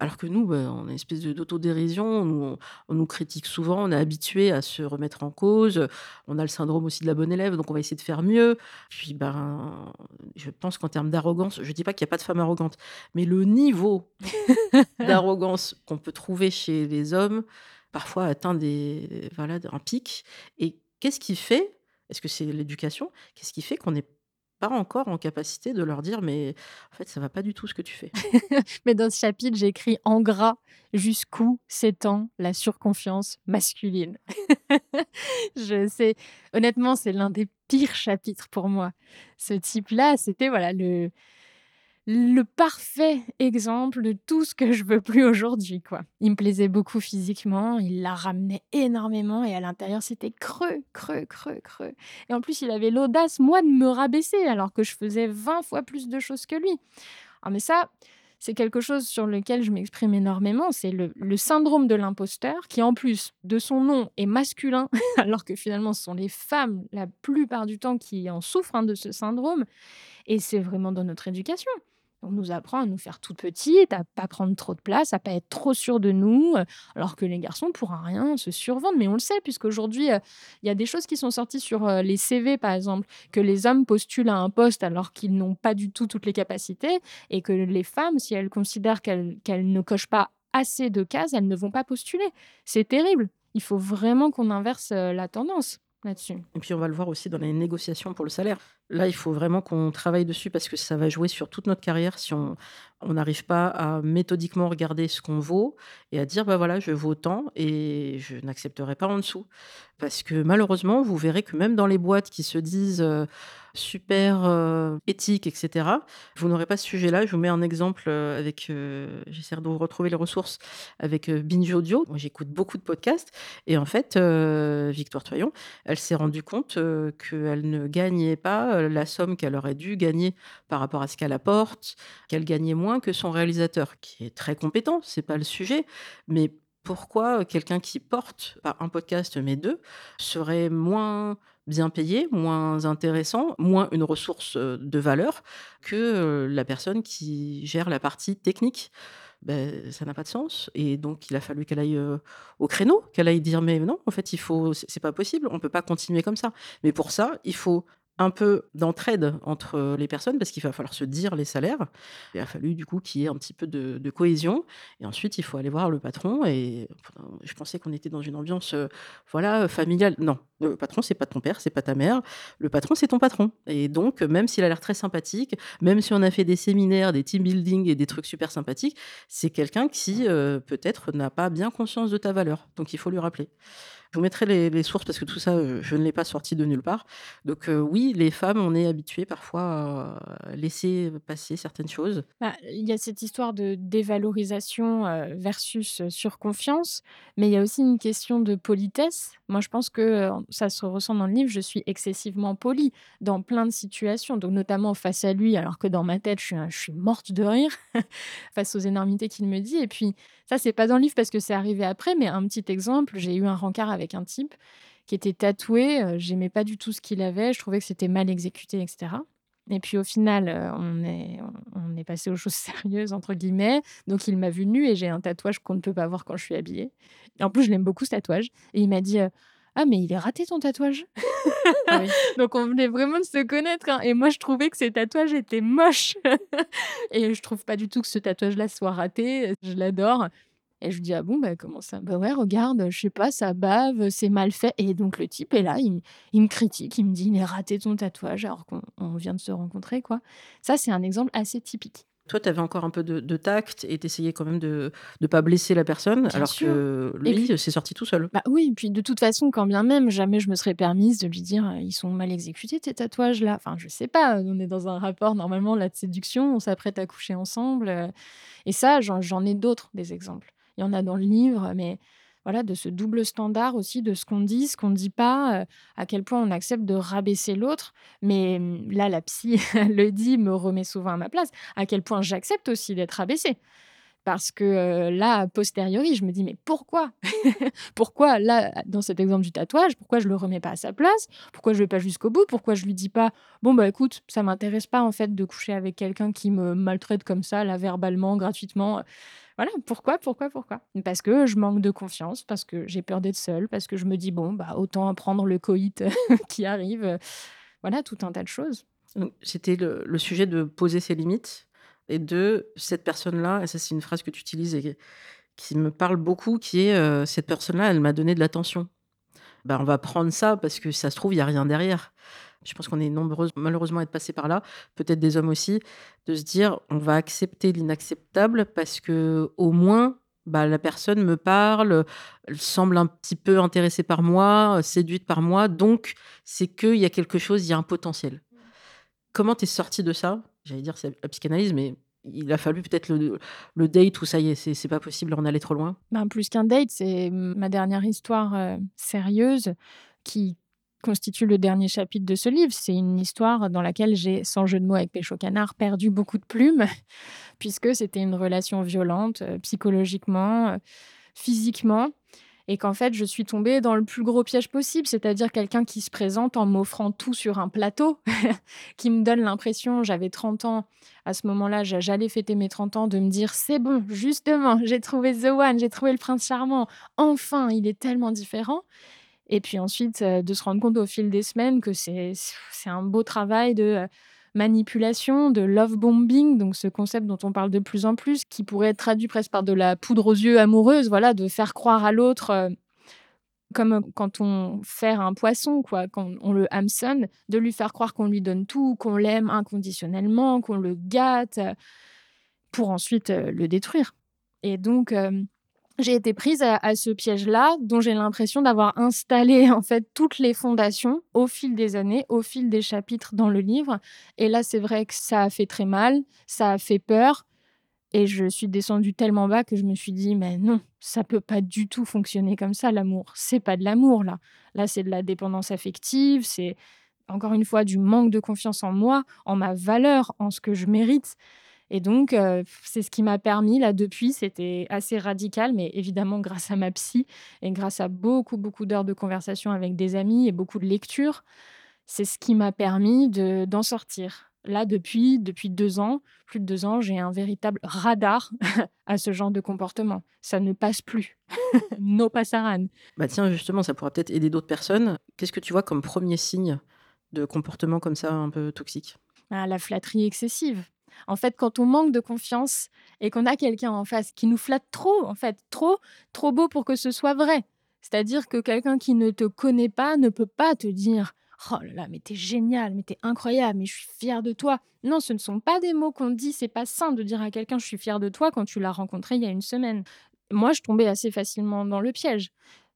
Alors que nous, bah, on a une espèce d'autodérision, on, on, nous critique souvent, on est habitué à se remettre en cause, on a le syndrome aussi de la bonne élève, donc on va essayer de faire mieux. Puis, ben, je pense qu'en termes d'arrogance, je ne dis pas qu'il n'y a pas de femme arrogante, mais le niveau d'arrogance qu'on peut trouver chez les hommes, parfois atteint des, voilà, un pic. Et qu'est-ce qui fait est-ce que c'est l'éducation? Qu'est-ce qui fait qu'on n'est encore en capacité de leur dire mais en fait ça va pas du tout ce que tu fais. mais dans ce chapitre, j'ai écrit en gras jusqu'où s'étend la surconfiance masculine. je sais honnêtement, c'est l'un des pires chapitres pour moi. Ce type-là, c'était voilà le le parfait exemple de tout ce que je veux plus aujourd'hui, quoi. Il me plaisait beaucoup physiquement, il la ramenait énormément et à l'intérieur c'était creux, creux, creux, creux. Et en plus il avait l'audace, moi, de me rabaisser alors que je faisais 20 fois plus de choses que lui. Ah mais ça, c'est quelque chose sur lequel je m'exprime énormément, c'est le, syndrome de l'imposteur qui en plus de son nom est masculin alors que finalement ce sont les femmes la plupart du temps qui en souffrent hein, de ce syndrome. Et c'est vraiment dans notre éducation. On nous apprend à nous faire toute petite, à pas prendre trop de place, à pas être trop sûr de nous, euh, alors que les garçons pour rien se survendent. Mais on le sait, puisqu'aujourd'hui, euh, il y a des choses qui sont sorties sur euh, les CV, par exemple, que les hommes postulent à un poste alors qu'ils n'ont pas du tout toutes les capacités, et que les femmes, si elles considèrent qu'elles ne cochent pas assez de cases, elles ne vont pas postuler. C'est terrible. Il faut vraiment qu'on inverse la tendance là-dessus. Et puis on va le voir aussi dans les négociations pour le salaire. Là, il faut vraiment qu'on travaille dessus parce que ça va jouer sur toute notre carrière si on n'arrive pas à méthodiquement regarder ce qu'on vaut et à dire bah voilà, je vaux tant et je n'accepterai pas en dessous. Parce que malheureusement, vous verrez que même dans les boîtes qui se disent euh, super euh, éthiques, etc., vous n'aurez pas ce sujet-là. Je vous mets un exemple euh, avec, j'essaie de vous retrouver les ressources avec Binge Audio. Moi, j'écoute beaucoup de podcasts et en fait, Victoire Toyon, elle s'est rendue compte qu'elle ne gagnait pas la somme qu'elle aurait dû gagner par rapport à ce qu'elle apporte, qu'elle gagnait moins que son réalisateur, qui est très compétent, c'est pas le sujet, mais pourquoi quelqu'un qui porte pas un podcast mais deux serait moins bien payé, moins intéressant, moins une ressource de valeur que la personne qui gère la partie technique? Ben, ça n'a pas de sens. Et donc, il a fallu qu'elle aille au créneau, qu'elle aille dire mais non, en fait, il faut, c'est pas possible, on peut pas continuer comme ça. Mais pour ça, il faut un peu d'entraide entre les personnes parce qu'il va falloir se dire les salaires. Il a fallu du coup qu'il y ait un petit peu de, cohésion. Et ensuite, il faut aller voir le patron. Et je pensais qu'on était dans une ambiance, voilà, familiale. Non, le patron, c'est pas ton père, c'est pas ta mère. Le patron, c'est ton patron. Et donc, même s'il a l'air très sympathique, même si on a fait des séminaires, des team building et des trucs super sympathiques, c'est quelqu'un qui peut-être n'a pas bien conscience de ta valeur. Donc, il faut lui rappeler. Je vous mettrai les, sources parce que tout ça, euh, je ne l'ai pas sorti de nulle part. Donc euh, oui, les femmes, on est habituées parfois à laisser passer certaines choses. Bah, il y a cette histoire de dévalorisation euh, versus surconfiance, mais il y a aussi une question de politesse. Moi, je pense que ça se ressent dans le livre. Je suis excessivement polie dans plein de situations, donc notamment face à lui, alors que dans ma tête, je suis, je suis morte de rire face aux énormités qu'il me dit. Et puis, ça, c'est pas dans le livre parce que c'est arrivé après, mais un petit exemple, j'ai eu un rencard avec un type qui était tatoué. Euh, j'aimais pas du tout ce qu'il avait. Je trouvais que c'était mal exécuté, etc. Et puis au final, euh, on est, on est passé aux choses sérieuses, entre guillemets. Donc il m'a vu nu et j'ai un tatouage qu'on ne peut pas voir quand je suis habillée. Et en plus, je l'aime beaucoup ce tatouage. Et il m'a dit euh, Ah, mais il est raté ton tatouage. Ah Donc on venait vraiment de se connaître. Hein. Et moi, je trouvais que ces tatouages étaient moches. et je trouve pas du tout que ce tatouage-là soit raté. Je l'adore. Et je dis, ah bon, bah, comment ça? Bah ouais, regarde, je sais pas, ça bave, c'est mal fait. Et donc le type est là, il, il me critique, il me dit, il est raté ton tatouage alors qu'on vient de se rencontrer, quoi. Ça, c'est un exemple assez typique. Toi, tu avais encore un peu de, tact et t'essayais quand même de ne pas blesser la personne, alors que lui, c'est sorti tout seul. Bah oui, puis de toute façon, quand bien même, jamais je me serais permise de lui dire ils sont mal exécutés tes tatouages là. Enfin, je sais pas, on est dans un rapport normalement là de séduction, on s'apprête à coucher ensemble. Euh, et ça, j'en ai d'autres des exemples. Il y en a dans le livre, mais voilà, de ce double standard aussi, de ce qu'on dit, ce qu'on ne dit pas, euh, à quel point on accepte de rabaisser l'autre. Mais hum, là, la psy le dit, me remet souvent à ma place, à quel point j'accepte aussi d'être rabaissée. Parce que euh, là, a posteriori, je me dis, mais pourquoi? Pourquoi, là, dans cet exemple du tatouage, pourquoi je le remets pas à sa place? Pourquoi je vais pas jusqu'au bout? Pourquoi je lui dis pas, bon, bah écoute, ça m'intéresse pas en fait de coucher avec quelqu'un qui me maltraite comme ça, là, verbalement, gratuitement voilà, pourquoi, pourquoi, pourquoi? Parce que je manque de confiance, parce que j'ai peur d'être seule, parce que je me dis, bon, bah, autant prendre le coït qui arrive. Voilà, tout un tas de choses. C'était le, sujet de poser ses limites et de cette personne-là, et ça c'est une phrase que tu utilises et qui me parle beaucoup, qui est euh, cette personne-là, elle m'a donné de l'attention. Bah, on va prendre ça parce que ça se trouve, il n'y a rien derrière je pense qu'on est nombreux malheureusement à être passés par là, peut-être des hommes aussi, de se dire on va accepter l'inacceptable parce que au moins bah, la personne me parle, elle semble un petit peu intéressée par moi, séduite par moi, donc c'est qu'il y a quelque chose, il y a un potentiel. Comment tu es sorti de ça? J'allais dire c'est la psychanalyse, mais il a fallu peut-être le, le, date où ça y est, c'est pas possible, on allait trop loin. Ben, plus qu'un date, c'est ma dernière histoire euh, sérieuse qui constitue le dernier chapitre de ce livre. C'est une histoire dans laquelle j'ai, sans jeu de mots avec Pécho Canard, perdu beaucoup de plumes, puisque c'était une relation violente, euh, psychologiquement, euh, physiquement, et qu'en fait, je suis tombée dans le plus gros piège possible, c'est-à-dire quelqu'un qui se présente en m'offrant tout sur un plateau, qui me donne l'impression, j'avais 30 ans, à ce moment-là, j'allais fêter mes 30 ans, de me dire, c'est bon, justement, j'ai trouvé The One, j'ai trouvé le prince charmant, enfin, il est tellement différent. Et puis ensuite, de se rendre compte au fil des semaines que c'est un beau travail de manipulation, de love bombing, donc ce concept dont on parle de plus en plus, qui pourrait être traduit presque par de la poudre aux yeux amoureuse, voilà, de faire croire à l'autre, comme quand on fait un poisson, quoi, quand on le hameçonne, de lui faire croire qu'on lui donne tout, qu'on l'aime inconditionnellement, qu'on le gâte, pour ensuite le détruire. Et donc, j'ai été prise à, ce piège-là, dont j'ai l'impression d'avoir installé en fait toutes les fondations au fil des années, au fil des chapitres dans le livre. Et là, c'est vrai que ça a fait très mal, ça a fait peur, et je suis descendue tellement bas que je me suis dit, mais non, ça peut pas du tout fonctionner comme ça, l'amour. C'est pas de l'amour là. Là, c'est de la dépendance affective, c'est encore une fois du manque de confiance en moi, en ma valeur, en ce que je mérite. Et donc, euh, c'est ce qui m'a permis, là, depuis, c'était assez radical, mais évidemment grâce à ma psy et grâce à beaucoup, beaucoup d'heures de conversation avec des amis et beaucoup de lectures, c'est ce qui m'a permis d'en sortir. Là, depuis, depuis deux ans, plus de deux ans, j'ai un véritable radar à ce genre de comportement. Ça ne passe plus. no passaran. Bah tiens, justement, ça pourra peut-être aider d'autres personnes. Qu'est-ce que tu vois comme premier signe de comportement comme ça un peu toxique? Ah, La flatterie excessive. En fait, quand on manque de confiance et qu'on a quelqu'un en face qui nous flatte trop, en fait, trop, trop beau pour que ce soit vrai. C'est-à-dire que quelqu'un qui ne te connaît pas ne peut pas te dire Oh là là, mais t'es génial, mais t'es incroyable, mais je suis fière de toi. Non, ce ne sont pas des mots qu'on dit, c'est pas sain de dire à quelqu'un je suis fière de toi quand tu l'as rencontré il y a une semaine. Moi, je tombais assez facilement dans le piège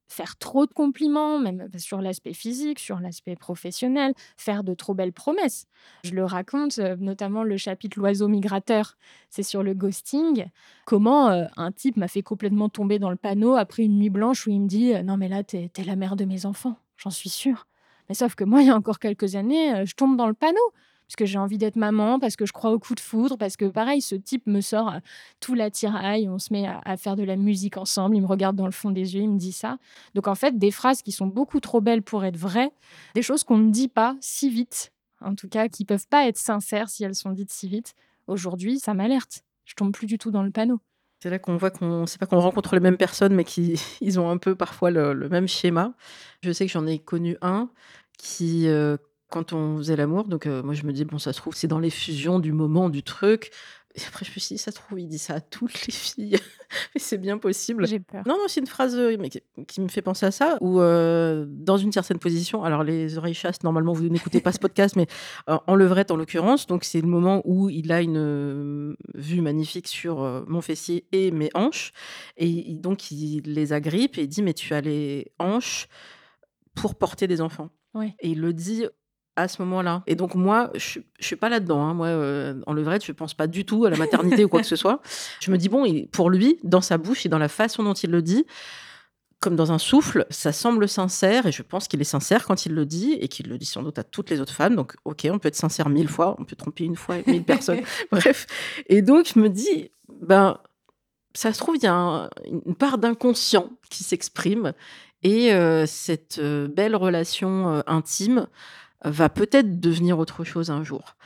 faire trop de compliments, même sur l'aspect physique, sur l'aspect professionnel, faire de trop belles promesses. Je le raconte, euh, notamment le chapitre L'oiseau migrateur, c'est sur le ghosting, comment euh, un type m'a fait complètement tomber dans le panneau après une nuit blanche où il me dit euh, Non, mais là, t'es es la mère de mes enfants, j'en suis sûre. Mais sauf que moi, il y a encore quelques années, je tombe dans le panneau parce que j'ai envie d'être maman, parce que je crois au coup de foudre, parce que pareil, ce type me sort euh, tout l'attirail, on se met à, faire de la musique ensemble, il me regarde dans le fond des yeux, il me dit ça. Donc en fait, des phrases qui sont beaucoup trop belles pour être vraies, des choses qu'on ne dit pas si vite, en tout cas, qui peuvent pas être sincères si elles sont dites si vite. Aujourd'hui, ça m'alerte. Je tombe plus du tout dans le panneau. C'est là qu'on voit qu'on c'est pas qu'on rencontre les mêmes personnes, mais qu'ils ils ont un peu parfois le, le même schéma. Je sais que j'en ai connu un qui, euh, quand on faisait l'amour, donc euh, moi je me dis bon ça se trouve c'est dans l'effusion du moment du truc. Et après je me suis dit ça se trouve il dit ça à toutes les filles, mais c'est bien possible. J'ai peur. Non non c'est une phrase euh, mais qui, qui me fait penser à ça où euh, dans une certaine position, alors les oreilles chastes normalement vous n'écoutez pas ce podcast, mais en levrette en l'occurrence, donc c'est le moment où il a une vue magnifique sur mon fessier et mes hanches et donc il les agrippe et il dit mais tu as les hanches pour porter des enfants. Ouais. Et il le dit à ce moment-là. Et donc moi, je, je suis pas là-dedans. hein. Moi, euh, en levrette, je pense pas du tout à la maternité ou quoi que ce soit. Je me dis bon, pour lui, dans sa bouche et dans la façon dont il le dit, comme dans un souffle, ça semble sincère et je pense qu'il est sincère quand il le dit et qu'il le dit sans doute à toutes les autres femmes. Donc, ok, on peut être sincère mille fois, on peut tromper une fois mille personnes. Bref. Et donc, je me dis, ben, ça se trouve, il y a un- une part d'inconscient qui s'exprime et euh, cette euh, belle relation euh, intime va peut-être devenir autre chose un jour.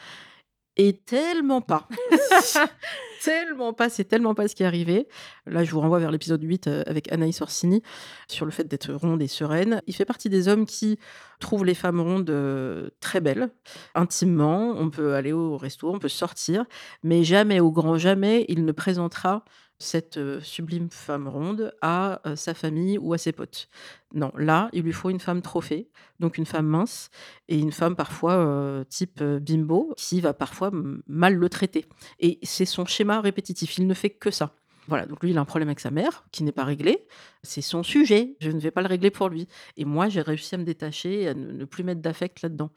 Et tellement pas. tellement pas, c'est tellement pas ce qui est arrivé. Là, je vous renvoie vers l'épisode 8 euh, avec Anaïs Orsini sur le fait d'être ronde et sereine. Il fait partie des hommes qui trouvent les femmes rondes euh, très belles, intimement. On peut aller au resto, on peut sortir, mais jamais, au grand jamais, il ne présentera cette sublime femme ronde à sa famille ou à ses potes. Non, là, il lui faut une femme trophée, donc une femme mince, et une femme parfois type bimbo, qui va parfois mal le traiter. Et c'est son schéma répétitif, il ne fait que ça. Voilà, donc lui, il a un problème avec sa mère, qui n'est pas réglé. C'est son sujet, je ne vais pas le régler pour lui. Et moi, j'ai réussi à me détacher, à ne plus mettre d'affect là-dedans.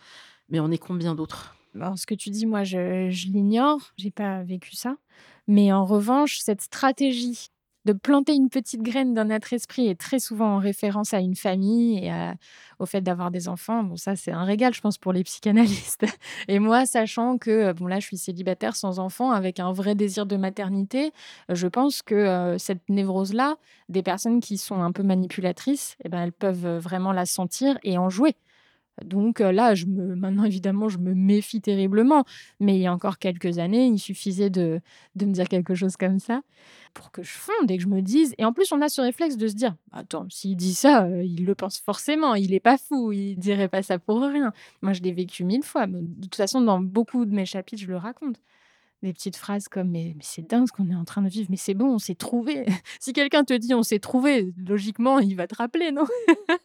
Mais on est combien d'autres? Alors, ce que tu dis, moi, je, je l'ignore. J'ai pas vécu ça. Mais en revanche, cette stratégie de planter une petite graine dans notre esprit est très souvent en référence à une famille et au fait d'avoir des enfants. Bon, ça, c'est un régal, je pense, pour les psychanalystes. Et moi, sachant que, euh, bon, là, je suis célibataire sans enfant, avec un vrai désir de maternité, euh, je pense que euh, cette névrose-là, des personnes qui sont un peu manipulatrices, eh ben, elles peuvent vraiment la sentir et en jouer. Donc euh, là, je me, maintenant évidemment, je me méfie terriblement. Mais il y a encore quelques années, il suffisait de, de me dire quelque chose comme ça pour que je fonde et que je me dise. Et en plus, on a ce réflexe de se dire Attends, s'il dit ça, euh, il le pense forcément. Il n'est pas fou. Il dirait pas ça pour rien. Moi, je l'ai vécu mille fois. De toute façon, dans beaucoup de mes chapitres, je le raconte. Des petites phrases comme mais, mais c'est dingue ce qu'on est en train de vivre, mais c'est bon, on s'est trouvé. si quelqu'un te dit on s'est trouvé, logiquement, il va te rappeler, non?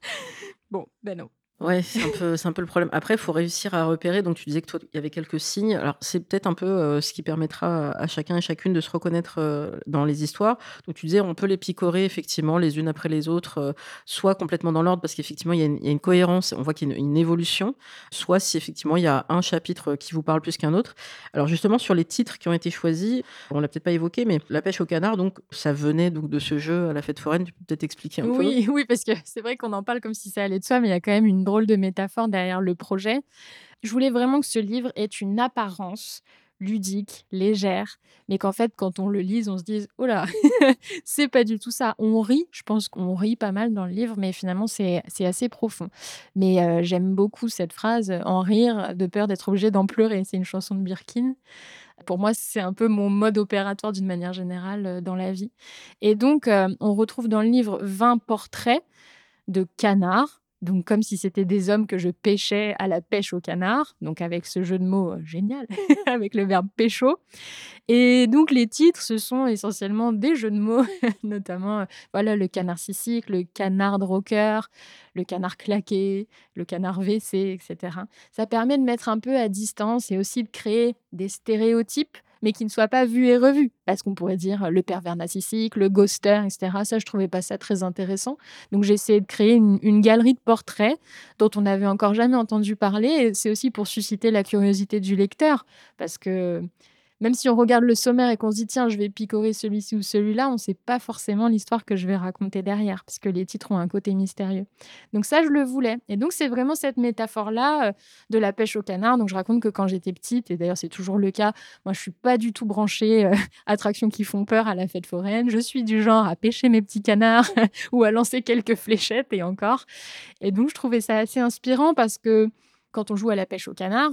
Bon, ben non. Ouais, c'est un peu, c'est un peu le problème. Après, il faut réussir à repérer. Donc, tu disais que toi, il y avait quelques signes. Alors, c'est peut-être un peu euh, ce qui permettra à chacun et chacune de se reconnaître euh, dans les histoires. Donc, tu disais, on peut les picorer effectivement les unes après les autres, euh, soit complètement dans l'ordre parce qu'effectivement, il y, a une- il y a une cohérence. On voit qu'il y a une, une évolution. Soit si effectivement, il y a un chapitre qui vous parle plus qu'un autre. Alors, justement, sur les titres qui ont été choisis, on l'a peut-être pas évoqué, mais la pêche au canard, donc, ça venait donc de ce jeu à la fête foraine. Tu peux peut-être expliquer un peu? Oui, oui, parce que c'est vrai qu'on en parle comme si ça allait de soi, mais il y a quand même une de métaphore derrière le projet. Je voulais vraiment que ce livre ait une apparence ludique, légère, mais qu'en fait, quand on le lise, on se dise Oh là, c'est pas du tout ça. On rit, je pense qu'on rit pas mal dans le livre, mais finalement, c'est c'est assez profond. Mais euh, j'aime beaucoup cette phrase En rire, de peur d'être obligé d'en pleurer. C'est une chanson de Birkin. Pour moi, c'est un peu mon mode opératoire d'une manière générale euh, dans la vie. Et donc, euh, on retrouve dans le livre 20 portraits de canards, donc comme si c'était des hommes que je pêchais à la pêche au canard, donc avec ce jeu de mots euh, génial, avec le verbe pécho. Et donc les titres, ce sont essentiellement des jeux de mots, notamment euh, voilà le canard narcissique, le canard rocker, le canard claqué, le canard WC, etc. Ça permet de mettre un peu à distance et aussi de créer des stéréotypes mais qui ne soient pas vus et revus. Parce qu'on pourrait dire euh, le pervers narcissique, le ghoster, etc. Ça, je trouvais pas ça très intéressant. Donc j'ai essayé de créer une, galerie de portraits dont on n'avait encore jamais entendu parler. C'est aussi pour susciter la curiosité du lecteur. Parce que même si on regarde le sommaire et qu'on se dit tiens, je vais picorer celui-ci ou celui-là, on ne sait pas forcément l'histoire que je vais raconter derrière, parce que les titres ont un côté mystérieux. Donc ça, je le voulais. Et donc c'est vraiment cette métaphore-là euh, de la pêche au canard. Donc je raconte que quand j'étais petite, et d'ailleurs c'est toujours le cas, moi je suis pas du tout branchée euh, attractions qui font peur à la fête foraine. Je suis du genre à pêcher mes petits canards ou à lancer quelques fléchettes et encore. Et donc je trouvais ça assez inspirant parce que quand on joue à la pêche au canard,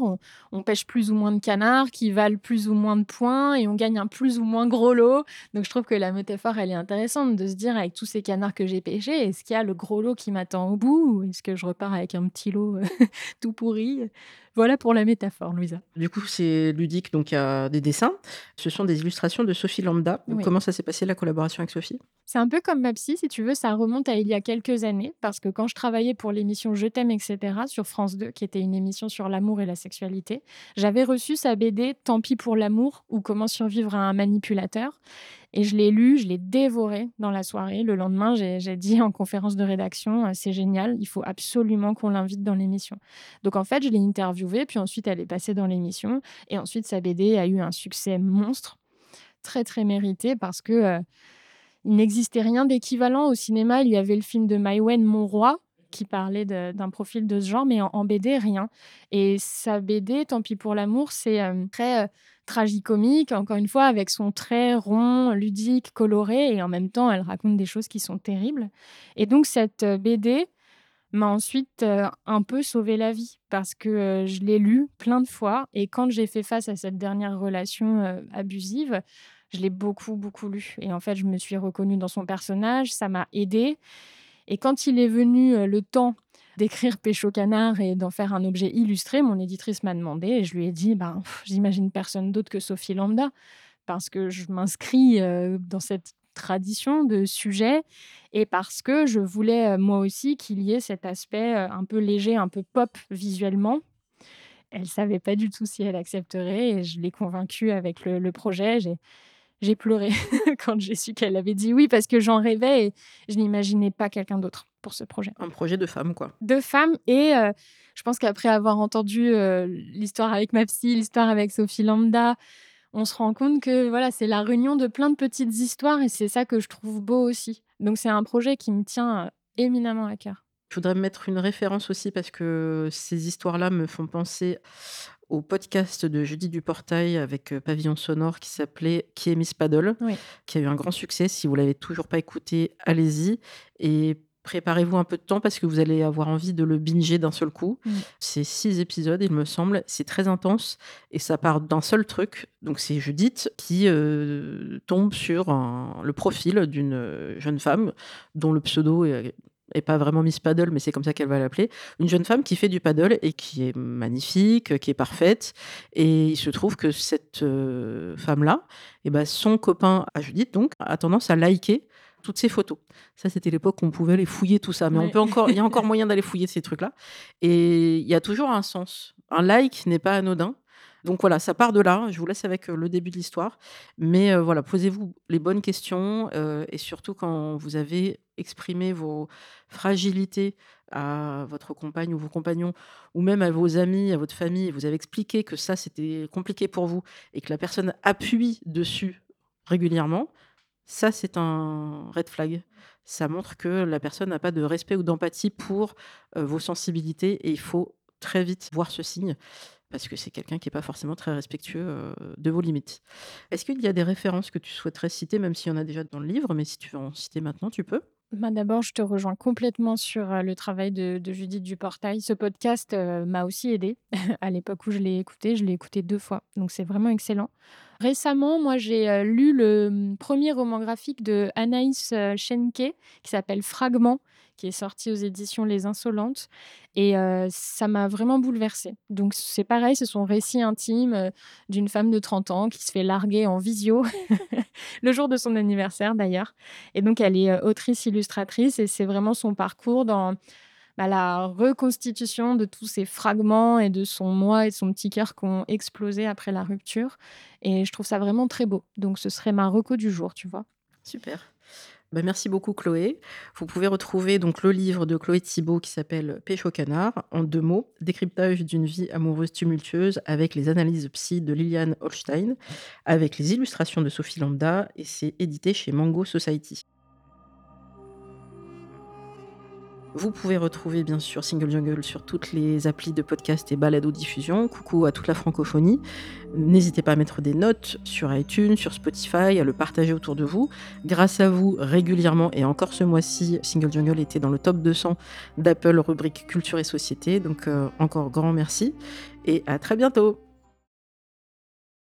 on, pêche plus ou moins de canards qui valent plus ou moins de points et on gagne un plus ou moins gros lot. Donc je trouve que la métaphore, elle est intéressante de se dire avec tous ces canards que j'ai pêchés, est-ce qu'il y a le gros lot qui m'attend au bout ou est-ce que je repars avec un petit lot tout pourri? Voilà pour la métaphore, Louisa. Du coup, c'est ludique, donc il y a des dessins. Ce sont des illustrations de Sophie Lambda. Comment ça s'est passé la collaboration avec Sophie? C'est un peu comme ma psy, si tu veux, ça remonte à il y a quelques années, parce que quand je travaillais pour l'émission Je t'aime, etc., sur France 2, qui était une émission sur l'amour et la sexualité, j'avais reçu sa BD Tant pis pour l'amour ou Comment survivre à un manipulateur. Et je l'ai lu, je l'ai dévoré dans la soirée. Le lendemain, j'ai dit en conférence de rédaction, euh, c'est génial, il faut absolument qu'on l'invite dans l'émission. Donc en fait, je l'ai interviewée, puis ensuite elle est passée dans l'émission. Et ensuite, sa BD a eu un succès monstre, très très mérité, parce que euh, il n'existait rien d'équivalent au cinéma. Il y avait le film de Maïwen, Mon Roi, qui parlait d'un profil de ce genre, mais en, BD, rien. Et sa BD, Tant pis pour l'amour, c'est euh, très tragicomique, encore une fois, avec son trait rond, ludique, coloré, et en même temps, elle raconte des choses qui sont terribles. Et donc, cette euh, BD m'a ensuite euh, un peu sauvé la vie, parce que euh, je l'ai lu plein de fois, et quand j'ai fait face à cette dernière relation abusive, je l'ai beaucoup, beaucoup lu. Et en fait, je me suis reconnue dans son personnage, ça m'a aidée. Et quand il est venu le temps d'écrire Pécho Canard et d'en faire un objet illustré, mon éditrice m'a demandé et je lui ai dit ben, j'imagine personne d'autre que Sophie Lambda parce que je m'inscris euh, dans cette tradition de sujet et parce que je voulais euh, moi aussi qu'il y ait cet aspect euh, un peu léger, un peu pop visuellement. Elle savait pas du tout si elle accepterait et je l'ai convaincue avec le, projet. J'ai pleuré quand j'ai su qu'elle avait dit oui parce que j'en rêvais et je n'imaginais pas quelqu'un d'autre pour ce projet. Un projet de femme, quoi. De femme et euh, je pense qu'après avoir entendu euh, l'histoire avec ma psy, l'histoire avec Sophie Lambda, on se rend compte que voilà, c'est la réunion de plein de petites histoires et c'est ça que je trouve beau aussi. Donc c'est un projet qui me tient euh, éminemment à cœur. Je voudrais mettre une référence aussi parce que ces histoires-là me font penser au podcast de Jeudi du Portail avec euh, Pavillon Sonore qui s'appelait Qui est Miss Paddle, qui a eu un grand succès. Si vous l'avez toujours pas écouté, allez-y et préparez-vous un peu de temps parce que vous allez avoir envie de le binger d'un seul coup. C'est six épisodes, il me semble. C'est très intense et ça part d'un seul truc. Donc c'est Judith qui euh, tombe sur le profil d'une euh, jeune femme dont le pseudo est et pas vraiment Miss Paddle, mais c'est comme ça qu'elle va l'appeler, une jeune femme qui fait du paddle et qui est magnifique, qui est parfaite. Et il se trouve que cette euh, femme-là, et eh ben, son copain à Judith, donc, a tendance à liker toutes ces photos. Ça, c'était l'époque où on pouvait aller fouiller tout ça. Mais on peut encore, il y a encore moyen d'aller fouiller ces trucs-là. Et il y a toujours un sens. Un like n'est pas anodin. Donc voilà, ça part de là. Je vous laisse avec le début de l'histoire. Mais voilà, posez-vous les bonnes questions et surtout quand vous avez exprimé vos fragilités à votre compagne ou vos compagnons, ou même à vos amis, à votre famille, vous avez expliqué que ça c'était compliqué pour vous et que la personne appuie dessus régulièrement, ça c'est un red flag. Ça montre que la personne n'a pas de respect ou d'empathie pour vos sensibilités et il faut très vite voir ce signe parce que c'est quelqu'un qui n'est pas forcément très respectueux de vos limites. Est-ce qu'il y a des références que tu souhaiterais citer, même s'il y en a déjà dans le livre, mais si tu veux en citer maintenant, tu peux? Bah, D'abord, je te rejoins complètement sur le travail de, Judith Duportail. Ce podcast m'a aussi aidé. à l'époque où je l'ai écouté, je l'ai écouté deux fois, donc c'est vraiment excellent. Récemment, moi, j'ai lu le mmh, premier roman graphique de Anaïs Schenke qui s'appelle Fragments qui est sorti aux éditions Les Insolentes. Et ça m'a vraiment bouleversée. Donc c'est pareil, c'est son récit intime d'une femme de 30 ans qui se fait larguer en visio, le jour de son anniversaire d'ailleurs. Et donc elle est autrice illustratrice et c'est vraiment son parcours dans bah, la reconstitution de tous ces fragments et de son moi et de son petit cœur qui ont explosé après la rupture. Et je trouve ça vraiment très beau. Donc ce serait ma reco du jour, tu vois. Super. Bah, merci beaucoup Chloé. Vous pouvez retrouver donc le livre de Chloé Thibault qui s'appelle Pêche au canard en deux mots, décryptage d'une vie amoureuse tumultueuse avec les analyses psy de Liliane Holstein, avec les illustrations de Sophie Lambda et c'est édité chez Mango Society. Vous pouvez retrouver bien sûr Single Jungle sur toutes les applis de podcast et balado diffusion. Coucou à toute la francophonie. N'hésitez pas à mettre des notes sur iTunes, sur Spotify, à le partager autour de vous. Grâce à vous, régulièrement, et encore ce mois-ci, Single Jungle était dans le top 200 d'Apple rubrique culture et société. Donc euh, encore grand merci et à très bientôt.